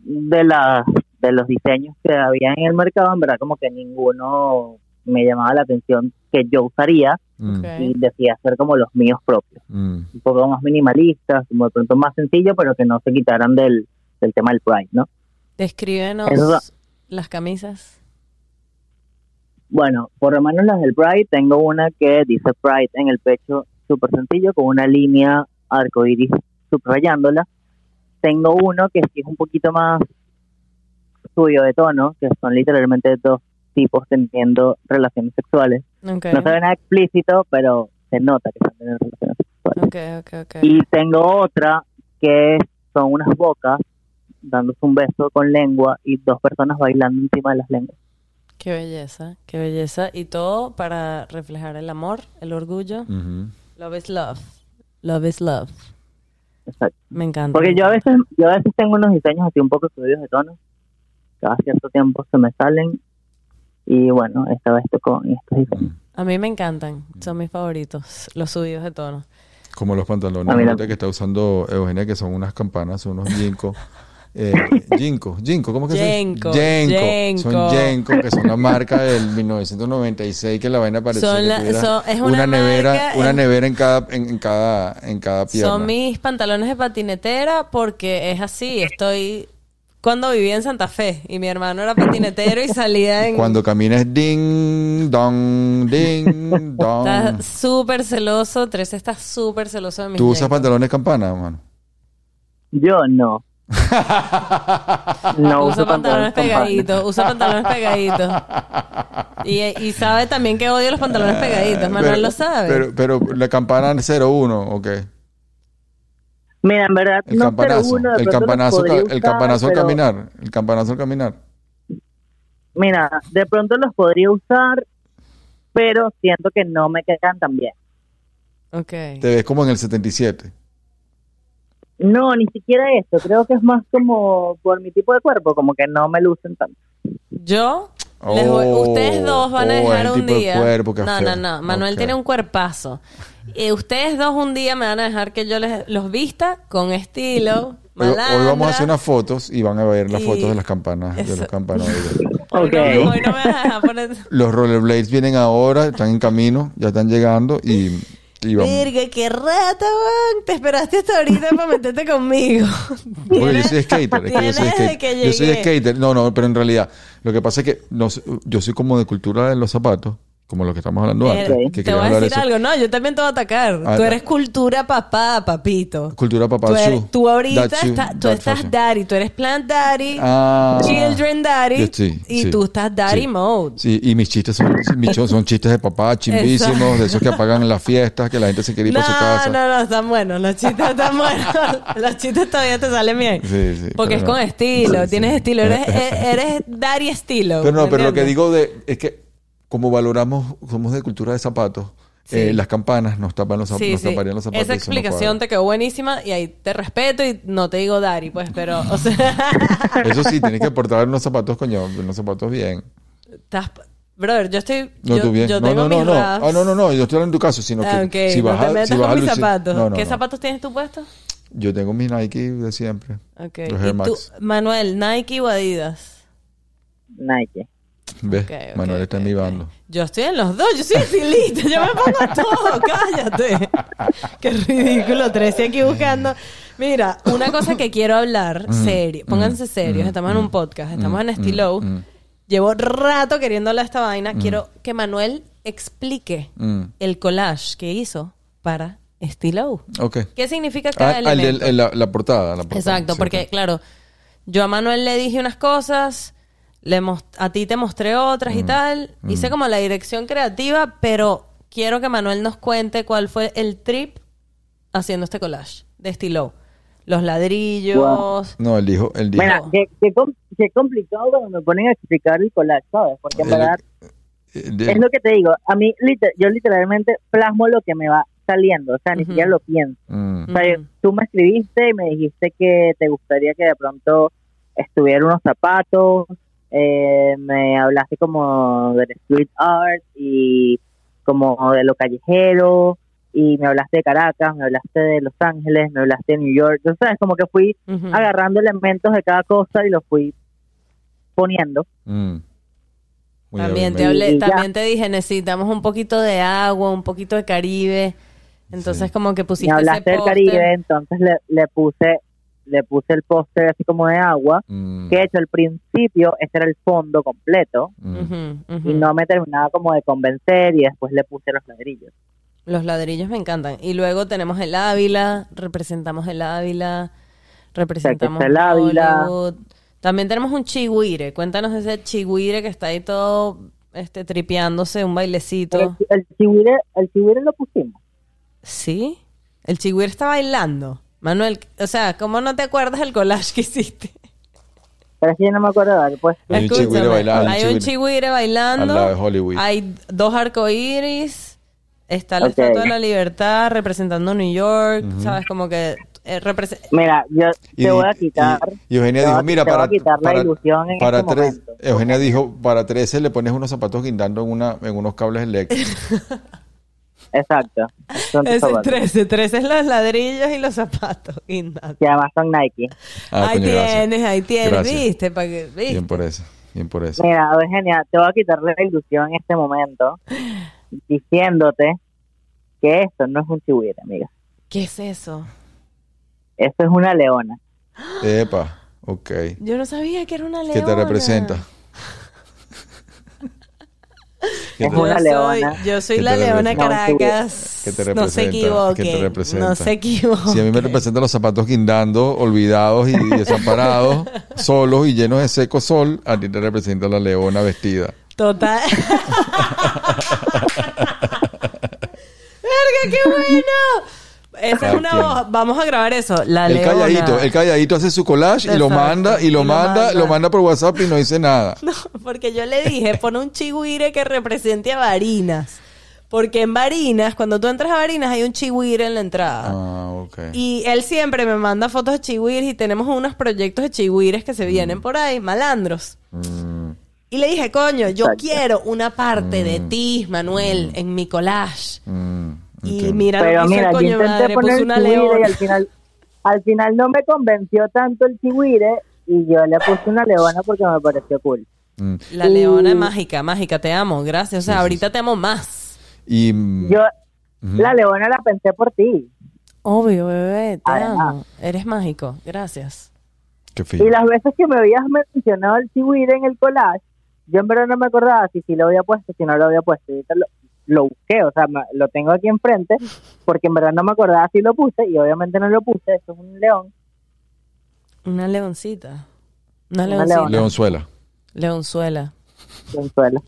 Speaker 4: de las de los diseños que había en el mercado, en verdad como que ninguno me llamaba la atención que yo usaría
Speaker 3: Mm,
Speaker 4: y decidí hacer como los míos propios,
Speaker 3: mm.
Speaker 4: un poco más minimalistas, como de pronto más sencillo, pero que no se quitaran del, del tema del Pride, ¿no?
Speaker 1: Descríbenos las camisas.
Speaker 4: Bueno, por lo menos las del Pride, tengo una que dice Pride en el pecho, súper sencillo, con una línea arcoiris subrayándola. Tengo uno que sí es un poquito más suyo de tono, que son literalmente dos tipos teniendo relaciones sexuales.
Speaker 1: Ok.
Speaker 4: No se ve nada explícito, pero se nota que están teniendo relaciones sexuales.
Speaker 1: Ok, ok, ok.
Speaker 4: Y tengo otra que son unas bocas dándose un beso con lengua y dos personas bailando encima de las lenguas.
Speaker 1: Qué belleza, qué belleza. Y todo para reflejar el amor, el orgullo.
Speaker 3: Ujú.
Speaker 1: Love is love. Love is love.
Speaker 4: Exacto.
Speaker 1: Me encanta.
Speaker 4: Porque yo a veces, yo a veces tengo unos diseños así un poco subidos de tono. Cada cierto tiempo se me salen. Y bueno, esta vez tocó en estos diseños.
Speaker 1: A mí me encantan. Son mis favoritos. Los subidos de tono.
Speaker 3: Como los pantalones ahorita que está usando Eugenia, que son unas campanas, son unos ginkgo. Eh, <laughs> Ginkgo, Ginkgo, ¿cómo que
Speaker 1: Yenko,
Speaker 3: se Yenko. Son
Speaker 1: Yenko.
Speaker 3: Que son una marca del 1996 que la vaina parecía
Speaker 1: Son
Speaker 3: que
Speaker 1: la-
Speaker 3: tuviera
Speaker 1: son- es una
Speaker 3: nevera,
Speaker 1: marca
Speaker 3: una nevera en cada, en, en cada, en cada pierna.
Speaker 1: Son mis pantalones de patinetera porque es así. Estoy cuando vivía en Santa Fe y mi hermano era patinetero y salía en...
Speaker 3: Cuando camines ding, dong, ding, <laughs> dong.
Speaker 1: Está súper celoso. Tres está súper celoso de mis
Speaker 3: ¿Tú usas pantalones campana, mano?
Speaker 4: Yo no. <laughs> No
Speaker 1: usa
Speaker 4: uso
Speaker 1: pantalones pegaditos, usa pantalones pegaditos. Y, y sabe también que odio los pantalones pegaditos, Manuel
Speaker 3: Pero-
Speaker 1: lo sabe.
Speaker 3: Pero, pero la campana 01, ¿ok?
Speaker 4: Mira, en verdad,
Speaker 3: El
Speaker 4: no
Speaker 3: campanazo,
Speaker 4: uno de
Speaker 3: el campanazo, el campanazo al
Speaker 4: pero-
Speaker 3: caminar, el campanazo al caminar.
Speaker 4: Mira, de pronto los podría usar, pero siento que no me quedan tan bien.
Speaker 1: ok.
Speaker 3: Te ves como en el 77.
Speaker 4: No, ni siquiera eso. Creo que es más como por mi tipo de cuerpo, como que no me lucen tanto.
Speaker 1: Yo, Les voy-
Speaker 3: Oh,
Speaker 1: ustedes dos van a
Speaker 3: oh,
Speaker 1: dejar un día.
Speaker 3: cuerpo,
Speaker 1: no, no, no. Manuel tiene un cuerpazo. Y ustedes dos un día me van a dejar que yo les, los vista con estilo. <laughs>
Speaker 3: Hoy, hoy vamos a hacer unas fotos y van a ver las
Speaker 1: Y-
Speaker 3: fotos de las campanas, de los campanoides.
Speaker 1: Hoy, <laughs>
Speaker 4: Ok.
Speaker 1: no, hoy no me vas a dejar poner.
Speaker 3: Los rollerblades vienen ahora, están en camino, ya están llegando y, y vamos.
Speaker 1: Virga, qué rata, weón. Te esperaste hasta ahorita para meterte <laughs> conmigo.
Speaker 3: Porque yo soy skater, es que yo soy skater.
Speaker 1: que
Speaker 3: Yo soy skater. No, no, pero en realidad, lo que pasa es que no yo soy como de cultura de los zapatos, como lo que estamos hablando antes. que
Speaker 1: te voy a decir algo. No, yo también te voy a atacar.
Speaker 3: Ah,
Speaker 1: tú
Speaker 3: no.
Speaker 1: eres cultura papá, papito.
Speaker 3: Cultura papá,
Speaker 1: Tú, eres- tú ahorita
Speaker 3: you,
Speaker 1: tú estás
Speaker 3: fashion.
Speaker 1: daddy, tú eres plant daddy,
Speaker 3: Ah.
Speaker 1: children daddy,
Speaker 3: sí,
Speaker 1: y
Speaker 3: sí,
Speaker 1: tú estás daddy
Speaker 3: sí.
Speaker 1: mode.
Speaker 3: Sí, y mis chistes son, mis chos- son chistes de papá, chimbísimos, de esos que apagan las fiestas, que la gente se quiere ir
Speaker 1: No,
Speaker 3: para su casa.
Speaker 1: no, no, están buenos. Los chistes están <laughs> buenos. los chistes todavía te salen bien.
Speaker 3: Sí, sí,
Speaker 1: Porque es con
Speaker 3: no.
Speaker 1: estilo, tienes estilo. Eres, <laughs> eres daddy estilo.
Speaker 3: Pero no,
Speaker 1: ¿me
Speaker 3: pero lo que digo de, es que como valoramos, somos de cultura de zapatos,
Speaker 1: Sí.
Speaker 3: eh, las campanas nos tapan los,
Speaker 1: Sí,
Speaker 3: nos
Speaker 1: sí.
Speaker 3: taparían los zapatos.
Speaker 1: Esa
Speaker 3: no
Speaker 1: explicación te quedó buenísima y ahí te respeto y no te digo daddy, pues, pero, o sea, <laughs>
Speaker 3: Eso sí, tienes que portar unos zapatos, coño, unos zapatos bien.
Speaker 1: estás, brother, yo estoy,
Speaker 3: No,
Speaker 1: yo,
Speaker 3: tú bien.
Speaker 1: yo
Speaker 3: no,
Speaker 1: tengo
Speaker 3: no, no,
Speaker 1: mis
Speaker 3: no.
Speaker 1: raps.
Speaker 3: Ah, no, no, no. Yo estoy hablando en tu caso, sino que si vas
Speaker 1: no te
Speaker 3: a,
Speaker 1: metas
Speaker 3: si vas
Speaker 1: con
Speaker 3: a
Speaker 1: mis
Speaker 3: lucir-
Speaker 1: zapatos.
Speaker 3: No, no,
Speaker 1: ¿Qué
Speaker 3: no.
Speaker 1: zapatos tienes tú puestos?
Speaker 3: Yo tengo mis Nike de siempre.
Speaker 1: Ok.
Speaker 3: Los
Speaker 1: ¿Y tú. Manuel, Nike o Adidas?
Speaker 4: Nike.
Speaker 3: ¿Ves? Manuel está en mi bando.
Speaker 1: Yo estoy en los dos, yo soy estilista, yo me pongo todo, <laughs> cállate. Qué ridículo, 13 aquí buscando. Mira, una cosa que quiero hablar, serio, pónganse serios, estamos en un podcast, estamos en Estilo. Llevo rato queriendo hablar de esta vaina, quiero que Manuel explique
Speaker 3: Mm.
Speaker 1: el collage que hizo para Estilo.
Speaker 3: Ok.
Speaker 1: ¿Qué significa cada
Speaker 3: Ah,
Speaker 1: elemento?
Speaker 3: el- la, la portada, la portada.
Speaker 1: Exacto, porque claro, yo a Manuel le dije unas cosas, le a ti te mostré otras y
Speaker 3: Mm.
Speaker 1: tal, hice como la dirección creativa, pero quiero que Manuel nos cuente cuál fue el trip haciendo este collage de estilo. Los ladrillos.
Speaker 4: Wow.
Speaker 3: No, él dijo, él dijo.
Speaker 4: Mira, qué, qué, com- qué complicado cuando me ponen a explicar el collage, ¿sabes? Porque en
Speaker 3: El-
Speaker 4: verdad
Speaker 3: de-
Speaker 4: es lo que te digo. A mí, liter- yo literalmente plasmo lo que me va saliendo, o sea, ni siquiera lo pienso.
Speaker 3: Mm,
Speaker 4: O sea,
Speaker 1: Ujú.
Speaker 4: tú me escribiste y me dijiste que te gustaría que de pronto estuvieran unos zapatos, eh, me hablaste como del street art y como de lo callejero, y me hablaste de Caracas, me hablaste de Los Ángeles, me hablaste de New York, o sea, es como que fui agarrando elementos de cada cosa y los fui poniendo.
Speaker 3: mm.
Speaker 1: También te
Speaker 3: me-
Speaker 1: hablé,
Speaker 4: Y ya.
Speaker 1: también te dije, necesitamos un poquito de agua, un poquito de Caribe. Entonces
Speaker 3: Sí.
Speaker 1: como que
Speaker 4: Me
Speaker 1: pusiste
Speaker 4: hablaste
Speaker 1: ese
Speaker 4: del Caribe, entonces le, le puse le puse el póster así como de agua,
Speaker 3: Mm,
Speaker 4: que de hecho al principio ese era el fondo completo,
Speaker 3: mm.
Speaker 4: Y no me terminaba como de convencer y después le puse los ladrillos.
Speaker 1: Los ladrillos me encantan. Y luego tenemos el Ávila, representamos el Ávila, representamos
Speaker 4: el Ávila.
Speaker 1: Hollywood. También tenemos un chihuire. Cuéntanos de ese chihuire que está ahí todo este, tripeándose, un bailecito.
Speaker 4: el, el chihuire, el chihuire lo pusimos.
Speaker 1: ¿Sí? El chihuire está bailando. Manuel, o sea, ¿cómo no te acuerdas del collage que hiciste?
Speaker 4: Pero es que yo no me acuerdo de pues
Speaker 3: Hay un chihuire bailando,
Speaker 1: Hay
Speaker 3: un chihuire
Speaker 1: bailando.
Speaker 3: Al lado de Hollywood.
Speaker 1: Hay dos arcoíris. Está la. Estatua de la Libertad representando New York. ¿Sabes? Como que eh,
Speaker 4: Mira, yo
Speaker 3: Y,
Speaker 4: te voy a
Speaker 3: y-
Speaker 4: quitar.
Speaker 3: y Eugenia
Speaker 4: te voy
Speaker 3: dijo,
Speaker 4: a-
Speaker 3: mira,
Speaker 4: te voy a
Speaker 3: para,
Speaker 4: la
Speaker 3: para,
Speaker 4: ilusión en
Speaker 3: para
Speaker 4: este
Speaker 3: tres. Eugenia dijo, para 13 le pones unos zapatos guindando en, una, en unos cables eléctricos. <laughs>
Speaker 4: Exacto. Son
Speaker 1: es
Speaker 4: zapatos.
Speaker 1: 13. 13 es los ladrillos y los zapatos. guindando.
Speaker 4: Que además son Nike.
Speaker 3: Ah,
Speaker 1: ahí
Speaker 3: coño, gracias.
Speaker 1: tienes, ahí tienes.
Speaker 3: Gracias.
Speaker 1: ¿Viste? Pa' que- ¿viste?
Speaker 3: Bien por eso, bien por eso.
Speaker 4: Mira, Eugenia, te voy a quitar la ilusión en este momento diciéndote que esto no es un chihuire, amiga.
Speaker 1: ¿Qué es eso?
Speaker 4: Esto es una leona.
Speaker 3: Epa, ok.
Speaker 1: Yo no sabía que era una leona.
Speaker 3: ¿Qué te representa? ¿Qué
Speaker 4: Es
Speaker 3: te-
Speaker 1: Yo soy, yo soy
Speaker 3: ¿Qué
Speaker 1: la leona? Caracas.
Speaker 3: ¿Qué te
Speaker 1: No se
Speaker 3: representa? ¿Qué te
Speaker 1: equivoque.
Speaker 3: representa?
Speaker 1: No se equivoque.
Speaker 3: Si a mí me representan los zapatos guindando, olvidados y desamparados, <laughs> solos y llenos de seco sol, a ti te representa la leona vestida.
Speaker 1: Total. <laughs> <laughs> ¡Verga, qué bueno! Esa es una
Speaker 3: quien.
Speaker 1: voz. Vamos a grabar eso. La
Speaker 3: el
Speaker 1: leona.
Speaker 3: calladito, el calladito hace su collage y lo manda, y lo
Speaker 1: Y lo
Speaker 3: manda,
Speaker 1: manda.
Speaker 3: lo manda por WhatsApp y no dice nada. <laughs>
Speaker 1: No, porque yo le dije, pon un chihuire que represente a Barinas. Porque en Barinas, cuando tú entras a Barinas, hay un chihuire en la entrada.
Speaker 3: Ah, ok.
Speaker 1: Y él siempre me manda fotos de chihuires y tenemos unos proyectos de chihuires que se vienen por ahí, malandros.
Speaker 3: Mm,
Speaker 1: Y le dije, coño, yo
Speaker 4: Exacto.
Speaker 1: quiero una parte de ti, Manuel,
Speaker 3: Mm.
Speaker 1: en mi collage. Y mira
Speaker 4: Pero mira, yo intenté
Speaker 1: madre,
Speaker 4: poner
Speaker 1: una
Speaker 4: chihuire y
Speaker 1: leona.
Speaker 4: al final, al final no me convenció tanto el chihuire y yo le puse una leona porque me pareció cool.
Speaker 3: Mm.
Speaker 1: La leona es mágica, mágica, te amo, gracias. O sea,
Speaker 3: Sí, sí,
Speaker 1: ahorita te amo más.
Speaker 3: Y
Speaker 4: Yo la leona la pensé por ti.
Speaker 1: Obvio, bebé, te
Speaker 4: Además.
Speaker 1: amo. Eres mágico, gracias.
Speaker 3: qué.
Speaker 4: Y las veces que me habías mencionado el chihuire en el collage, yo en verdad no me acordaba si sí lo había puesto, si no lo había puesto. Y lo, lo busqué, o sea, me- lo tengo aquí enfrente, porque en verdad no me acordaba si lo puse, y obviamente no lo puse, eso es un león.
Speaker 1: Una leoncita. Una
Speaker 4: Una
Speaker 1: leoncita.
Speaker 4: leona.
Speaker 3: Leonzuela.
Speaker 1: Leonzuela.
Speaker 4: Venezuela.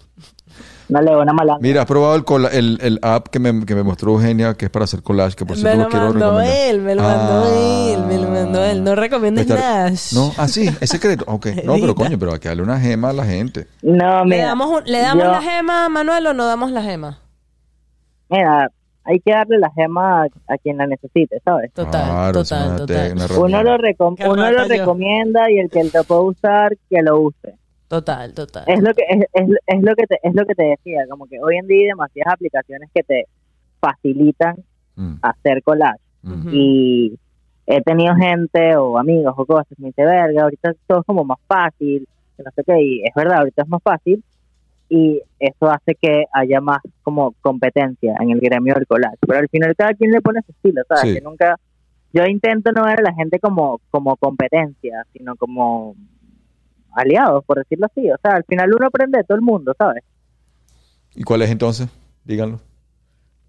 Speaker 4: Una leona malanga.
Speaker 3: Mira, has probado el, cola- el, el app que me, que me mostró Eugenia, que es para hacer collage, que por cierto
Speaker 1: lo
Speaker 3: lo quiero
Speaker 1: mandó
Speaker 3: recomendar.
Speaker 1: él, me lo mandó
Speaker 3: Ah.
Speaker 1: él, me lo mandó él. No recomiendes
Speaker 3: Estar-
Speaker 1: Nash.
Speaker 3: No, ah, sí, es secreto. Ok. <laughs> No, pero coño, pero hay que darle una gema a la gente.
Speaker 4: No,
Speaker 1: ¿Le
Speaker 4: mira.
Speaker 1: damos, un- ¿le damos
Speaker 4: yo-
Speaker 1: la gema a Manuel o no damos la gema?
Speaker 4: Mira, hay que darle la gema a, a quien la necesite, ¿sabes?
Speaker 1: Total,
Speaker 3: Claro,
Speaker 1: total, total.
Speaker 4: Uno lo, recom- uno lo recomienda y el que lo pueda usar, que lo use.
Speaker 1: Total, total.
Speaker 4: Es lo que es, es, es lo que te, es lo que te decía, como que hoy en día hay demasiadas aplicaciones que te facilitan
Speaker 3: Mm,
Speaker 4: hacer collage
Speaker 3: mm.
Speaker 4: Y he tenido gente o amigos o cosas que me dice, verga, ahorita todo es como más fácil, que no sé qué, y es verdad, ahorita es más fácil y eso hace que haya más como competencia en el gremio del collage, pero al final cada quien le pone su estilo, ¿sabes?
Speaker 3: Sí.
Speaker 4: Que nunca, yo intento no ver a la gente como, como competencia, sino como aliados, por decirlo así, o sea, al final uno aprende de todo el mundo, ¿sabes?
Speaker 3: ¿Y cuál es entonces? Díganlo.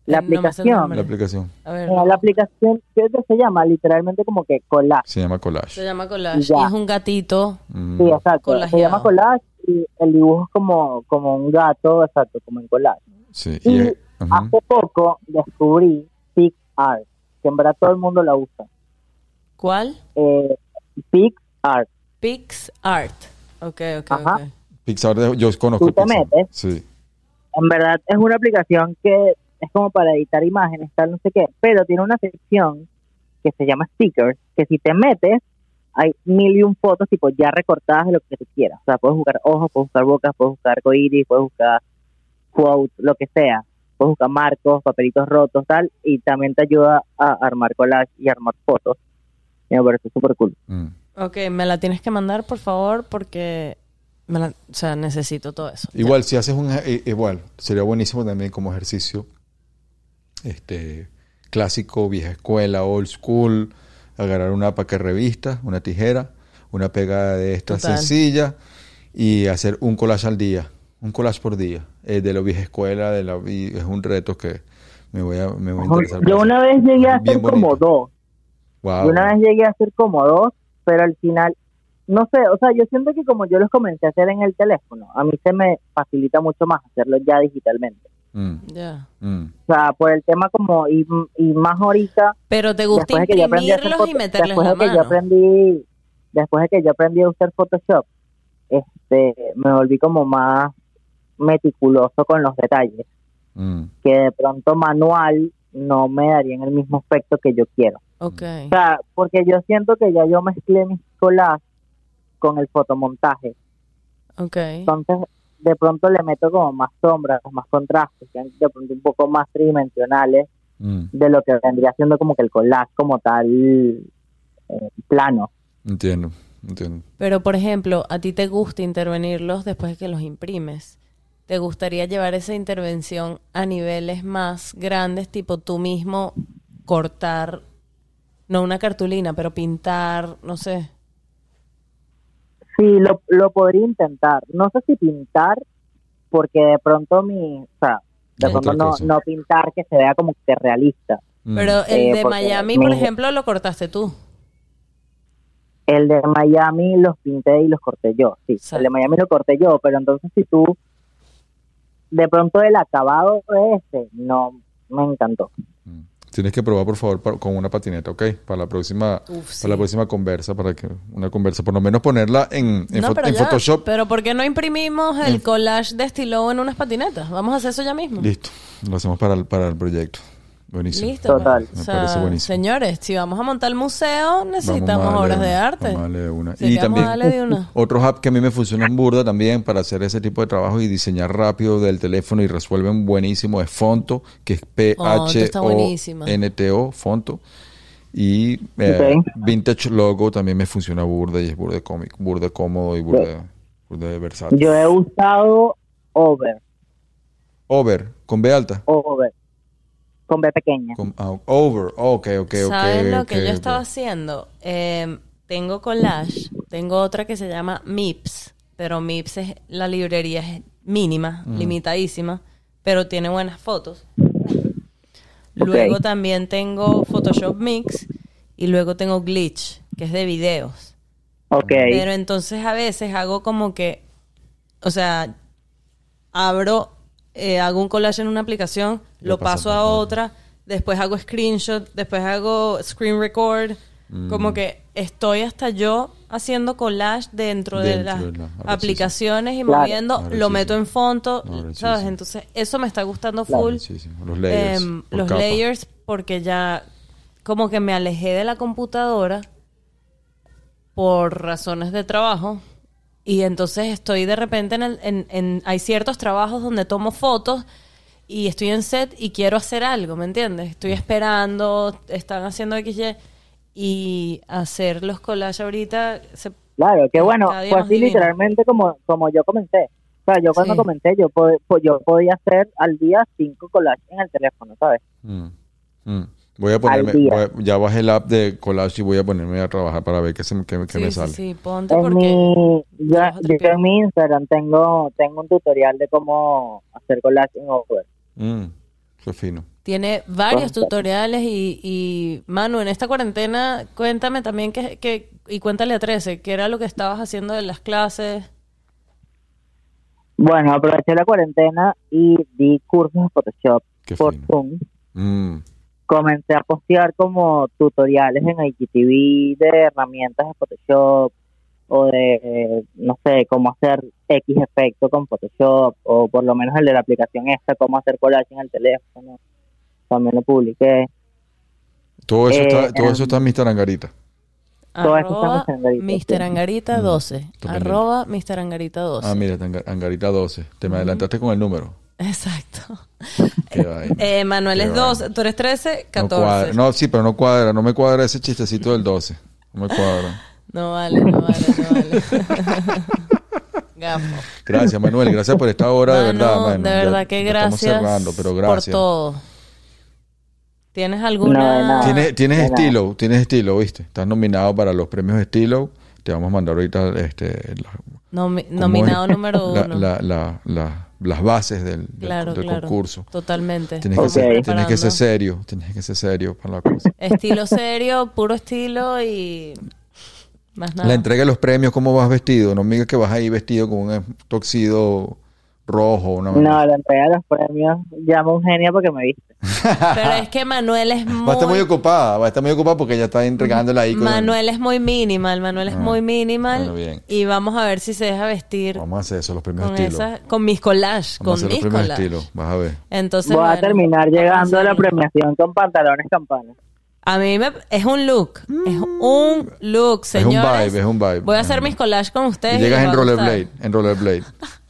Speaker 4: La
Speaker 1: Eh, no
Speaker 4: aplicación.
Speaker 3: La aplicación.
Speaker 1: A ver,
Speaker 4: Mira, la aplicación, creo que se llama literalmente como que collage.
Speaker 3: Se llama
Speaker 1: se
Speaker 3: collage.
Speaker 1: llama collage. Y es un gatito.
Speaker 3: Mm.
Speaker 4: Sí, exacto. Se llama collage el dibujo es como, como un gato, exacto, como en collage.
Speaker 3: Sí.
Speaker 4: Y
Speaker 3: Y, eh,
Speaker 4: hace poco descubrí PixArt, que en verdad todo el mundo la usa.
Speaker 1: ¿Cuál?
Speaker 4: Eh, PixArt.
Speaker 1: Pix Art. Ok, ok,
Speaker 4: Ajá.
Speaker 1: ok.
Speaker 3: Pixar, de- yo conozco
Speaker 4: Tú te
Speaker 3: Pixar.
Speaker 4: metes.
Speaker 3: Sí.
Speaker 4: En verdad es una aplicación que es como para editar imágenes, tal, no sé qué, pero tiene una sección que se llama stickers, que si te metes, hay mil y un fotos tipo ya recortadas de lo que tú quieras. O sea, puedes buscar ojos, puedes buscar bocas, puedes buscar arcoíris, puedes buscar quotes, lo que sea. Puedes buscar marcos, papelitos rotos, tal, y también te ayuda a armar collage y armar fotos. Y me parece súper cool.
Speaker 3: Mm.
Speaker 1: Ok, me la tienes que mandar, por favor, porque me la- o sea, necesito todo eso.
Speaker 3: Igual, si haces un... eh, igual, sería buenísimo también como ejercicio este clásico, vieja escuela, old school, agarrar una paca revista, una tijera, una pegada de esta
Speaker 1: Total.
Speaker 3: sencilla y hacer un collage al día, un collage por día, eh, de la vieja escuela, de la, y es un reto que me voy a, me voy a interesar.
Speaker 4: Yo una vez llegué a hacer como
Speaker 3: bonito.
Speaker 4: dos.
Speaker 3: Wow.
Speaker 4: Yo una vez llegué a hacer como dos, pero al final, no sé, o sea, yo siento que como yo los comencé a hacer en el teléfono, a mí se me facilita mucho más hacerlo ya digitalmente.
Speaker 3: Mm,
Speaker 1: Ya.
Speaker 3: mm.
Speaker 4: O sea, por el tema como, y, y más ahorita,
Speaker 1: Pero te gusta
Speaker 4: después de que yo aprendí a hacer
Speaker 1: imprimirlos y
Speaker 4: foto-
Speaker 1: meterles
Speaker 4: después
Speaker 1: la
Speaker 4: de que yo
Speaker 1: mano.
Speaker 4: aprendí, después de que yo aprendí a usar Photoshop, este, me volví como más meticuloso con los detalles,
Speaker 3: Mm.
Speaker 4: que de pronto manual no me darían el mismo efecto que yo quiero.
Speaker 1: Ok.
Speaker 4: O sea, porque yo siento que ya yo mezclé mis collages con el fotomontaje.
Speaker 1: Ok.
Speaker 4: Entonces, de pronto le meto como más sombras, más contrastes, que de pronto un poco más tridimensionales
Speaker 3: Mm.
Speaker 4: de lo que vendría siendo como que el collage como tal eh, plano.
Speaker 3: Entiendo, entiendo.
Speaker 1: Pero, por ejemplo, a ti te gusta intervenirlos después de que los imprimes. ¿Te gustaría llevar esa intervención a niveles más grandes, tipo tú mismo cortar, no una cartulina, pero pintar, no sé?
Speaker 4: Sí, lo, lo podría intentar. No sé si pintar, porque de pronto mi, o sea, de pronto no, no pintar que se vea como que realista.
Speaker 3: Mm.
Speaker 1: Pero el
Speaker 4: Eh,
Speaker 1: de Miami,
Speaker 4: mi-
Speaker 1: por ejemplo, lo cortaste tú.
Speaker 4: El de Miami los pinté y los corté yo, sí.
Speaker 1: Exacto.
Speaker 4: El de Miami lo corté yo, pero entonces si tú, de pronto el acabado de ese, no me encantó.
Speaker 3: Tienes que probar, por favor, pa- con una patineta, ¿ok? Para la próxima,
Speaker 1: Uf, sí.
Speaker 3: para la próxima conversa, para que una conversa, por lo menos ponerla en, en,
Speaker 1: no,
Speaker 3: fo-
Speaker 1: pero
Speaker 3: en
Speaker 1: ya.
Speaker 3: Photoshop.
Speaker 1: Pero ¿por qué no imprimimos el collage de estilo en unas patinetas? Vamos a hacer eso ya mismo.
Speaker 3: Listo, lo hacemos para el, para el proyecto. Buenísimo.
Speaker 1: Listo.
Speaker 4: Total.
Speaker 1: pues.
Speaker 3: Me
Speaker 1: O sea,
Speaker 3: parece buenísimo.
Speaker 1: Señores, si vamos a montar el museo,
Speaker 3: Vamos
Speaker 1: necesitamos
Speaker 3: a darle
Speaker 1: obras de arte.
Speaker 3: vamos a darle una. Y
Speaker 1: que vamos a darle de
Speaker 3: también
Speaker 1: una.
Speaker 3: otros apps que a mí me funcionan burda también para hacer ese tipo de trabajo y diseñar rápido del teléfono y resuelven buenísimo es Fonto, que es
Speaker 1: Fonto está buenísima.
Speaker 3: P-H-O-N-T-O, Fonto. Y eh. Vintage Logo también me funciona burda y es burda de cómic, burda cómodo y burda, burda de versátil.
Speaker 4: Yo he usado Over,
Speaker 3: Over, con B alta.
Speaker 4: Over, con B pequeña.
Speaker 3: Con- ah, over, ok, ok, ok.
Speaker 1: ¿Saben lo que yo estaba haciendo? Eh, tengo collage, tengo otra que se llama Mips, pero Mips es la librería es mínima, limitadísima, pero tiene buenas fotos. Luego también tengo Photoshop Mix y luego tengo Glitch, que es de videos.
Speaker 4: Ok.
Speaker 1: Pero entonces a veces hago como que, o sea, abro, eh, hago un collage en una aplicación,
Speaker 3: Lo
Speaker 1: paso a otra, después hago screenshot, después hago screen record,
Speaker 3: Mm.
Speaker 1: como que estoy hasta yo haciendo collage dentro, de las
Speaker 3: de la- arrechísimo.
Speaker 1: aplicaciones y
Speaker 4: Claro.
Speaker 1: moviendo, lo meto en
Speaker 3: Arrechísimo.
Speaker 1: ¿sabes? Entonces eso me está gustando
Speaker 4: Claro.
Speaker 1: full.
Speaker 3: Sí, sí, Los layers.
Speaker 1: Em,
Speaker 3: por
Speaker 1: los
Speaker 3: capa.
Speaker 1: layers porque ya como que me alejé de la computadora por razones de trabajo y entonces estoy de repente en, el, en, en- hay ciertos trabajos donde tomo fotos y estoy en set y quiero hacer algo, ¿me entiendes? Estoy esperando, están haciendo XY y hacer los collages ahorita se-
Speaker 4: Claro, que bueno, fue
Speaker 1: más
Speaker 4: así
Speaker 1: divino.
Speaker 4: literalmente como, como yo comenté. O sea, yo cuando
Speaker 1: Sí.
Speaker 4: comenté, yo, pod- po- yo podía hacer al día cinco collages en el teléfono, ¿sabes?
Speaker 3: Mm, mm. Voy a ponerme,
Speaker 4: día.
Speaker 3: voy a- ya bajé el app de collage y voy a ponerme a trabajar para ver qué, se, qué, qué
Speaker 1: sí,
Speaker 3: me
Speaker 1: sí,
Speaker 3: sale.
Speaker 1: sí, ponte
Speaker 4: En
Speaker 1: porque
Speaker 4: mi, yo, en mi Instagram tengo, tengo un tutorial de cómo hacer collage en Over.
Speaker 3: Mm, es fino.
Speaker 1: Tiene varios tutoriales y, y, Manu, en esta cuarentena, cuéntame también que, que, y cuéntale a 13, qué era lo que estabas haciendo en las clases.
Speaker 4: Bueno, aproveché la cuarentena y di cursos de Photoshop
Speaker 3: Qué
Speaker 4: por
Speaker 3: fino.
Speaker 4: Zoom.
Speaker 3: Mm,
Speaker 4: Comencé a postear como tutoriales en IGTV de herramientas de Photoshop o de, eh, no sé, cómo hacer X efecto con Photoshop o por lo menos el de la aplicación esta, cómo hacer collage en el teléfono. También lo publiqué.
Speaker 3: todo eso,
Speaker 4: Eh,
Speaker 3: está, todo eso
Speaker 4: em,
Speaker 3: está en.
Speaker 4: Todo eso
Speaker 1: Arroba
Speaker 4: está en Mr. Angarita,
Speaker 1: Mr. Angarita 12.
Speaker 3: Está pendiente.
Speaker 1: Arroba Mr. Angarita 12.
Speaker 3: Ah, mira, Angarita 12. Te me adelantaste con el número.
Speaker 1: Exacto. <laughs>
Speaker 3: Qué vaina.
Speaker 1: Eh, Manuel
Speaker 3: Qué
Speaker 1: es
Speaker 3: vaina.
Speaker 1: 12, tú eres 13,
Speaker 3: No,
Speaker 1: 14.
Speaker 3: cuadra. no, sí, pero no cuadra. No me cuadra ese chistecito del 12. No me cuadra.
Speaker 1: No vale, no vale, no vale. <laughs> Gafo.
Speaker 3: Gracias, Manuel. Gracias por esta hora, de verdad, mano.
Speaker 1: De
Speaker 3: Ya-
Speaker 1: verdad que
Speaker 3: ya
Speaker 1: gracias.
Speaker 3: Estamos cerrando, pero
Speaker 1: Por
Speaker 3: gracias.
Speaker 1: todo. ¿Tienes
Speaker 4: No,
Speaker 1: alguna?
Speaker 4: nada.
Speaker 3: Tienes, tienes
Speaker 4: de nada.
Speaker 3: estilo, tienes estilo, ¿viste? Estás nominado para los premios estilo. Te vamos a mandar ahorita este, la-
Speaker 1: Nomi-
Speaker 3: cómo
Speaker 1: nominado
Speaker 3: es
Speaker 1: número <laughs>
Speaker 3: la-
Speaker 1: uno.
Speaker 3: la- la- la- las bases del, del-
Speaker 1: claro,
Speaker 3: del
Speaker 1: claro.
Speaker 3: concurso.
Speaker 1: Totalmente.
Speaker 3: Tienes, que ser, tienes que ser serio, tienes que ser serio para la cosa.
Speaker 1: Estilo serio, puro estilo y más nada.
Speaker 3: La entrega de los premios, ¿cómo vas vestido? No me digas que vas ahí vestido con un toxido rojo. Una
Speaker 4: No, la entrega de los premios llama a un genio porque me viste.
Speaker 1: Pero es <laughs> que Manuel es
Speaker 3: Va a estar muy
Speaker 1: muy...
Speaker 3: ocupada, va a estar muy ocupada porque ella está entregándola ahí con
Speaker 1: Manuel es muy minimal, Manuel es
Speaker 3: Ah,
Speaker 1: muy minimal
Speaker 3: bueno, bien.
Speaker 1: y vamos a ver si se deja vestir
Speaker 3: Vamos a hacer eso, los premios
Speaker 1: con
Speaker 3: estilo.
Speaker 1: esa, con mis collages,
Speaker 3: Vamos a
Speaker 1: con
Speaker 3: hacer los
Speaker 1: mis
Speaker 3: premios
Speaker 1: collages.
Speaker 3: estilo, vas a ver.
Speaker 1: Entonces,
Speaker 4: Voy a terminar llegando a la premiación con pantalones campanas.
Speaker 1: A mí me, es un look, es un look,
Speaker 3: Es un
Speaker 1: señores.
Speaker 3: vibe, es un vibe.
Speaker 1: Voy a hacer mis collages con ustedes.
Speaker 3: Y
Speaker 1: y
Speaker 3: llegas
Speaker 1: les
Speaker 3: en rollerblade, en rollerblade. <laughs>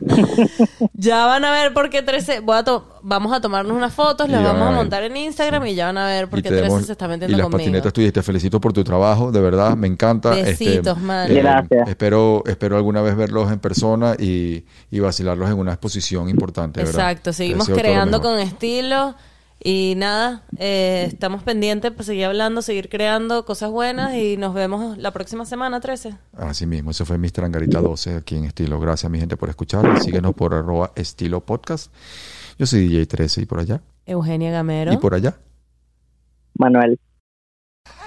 Speaker 3: <laughs>
Speaker 1: Ya van a ver por qué 13. Voy a to- vamos a tomarnos unas fotos,
Speaker 3: Y
Speaker 1: las vamos
Speaker 3: a
Speaker 1: montar en Instagram y ya van a ver por
Speaker 3: Y
Speaker 1: qué
Speaker 3: te
Speaker 1: 13
Speaker 3: demos-
Speaker 1: se está
Speaker 3: y
Speaker 1: metiendo
Speaker 3: las
Speaker 1: conmigo.
Speaker 3: patinetas tuyas, te felicito por tu trabajo, de verdad, me encanta. Este,
Speaker 1: Besitos, man.
Speaker 4: Gracias.
Speaker 3: Espero, espero alguna vez verlos en persona y, y vacilarlos en una exposición importante, ¿verdad?
Speaker 1: Exacto, seguimos creando con estilo y nada, eh, estamos pendientes para seguir hablando, seguir creando cosas buenas y nos vemos la próxima semana, 13.
Speaker 3: Así mismo, ese fue Mr. Angarita 12 aquí en Estilo. Gracias, mi gente, por escuchar. Síguenos por arroba estilo podcast. Yo soy DJ 13 y por allá.
Speaker 1: Eugenia Gamero.
Speaker 3: Y por allá.
Speaker 4: Manuel. <laughs>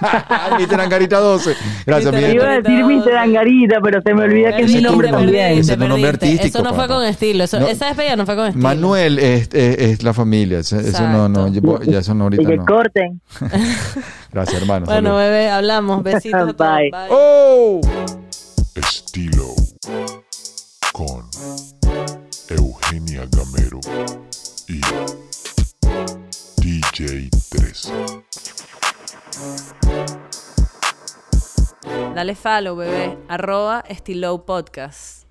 Speaker 3: Mr. Angarita 12. Gracias, mi
Speaker 1: Mr.
Speaker 4: Iba a decir Mr. Angarita, pero se me olvida que es mi nombre también.
Speaker 3: Ese es nombre artístico,
Speaker 1: Eso no fue con estilo. Eso-
Speaker 3: No.
Speaker 1: Esa despedida no fue con estilo.
Speaker 3: Manuel es, es- es la familia. Eso, eso no, no, ya, eso no
Speaker 4: Y
Speaker 3: ahorita
Speaker 4: que
Speaker 3: no.
Speaker 4: corten. <laughs>
Speaker 3: Gracias, hermano.
Speaker 1: Bueno,
Speaker 3: Salud.
Speaker 1: bebé, hablamos. Besitos.
Speaker 4: Bye.
Speaker 1: Bye.
Speaker 3: ¡Oh!
Speaker 2: Estilo con Eugenia Gamero y DJ DJ3.
Speaker 1: Dale follow, bebé. Arroba Estilo Podcast.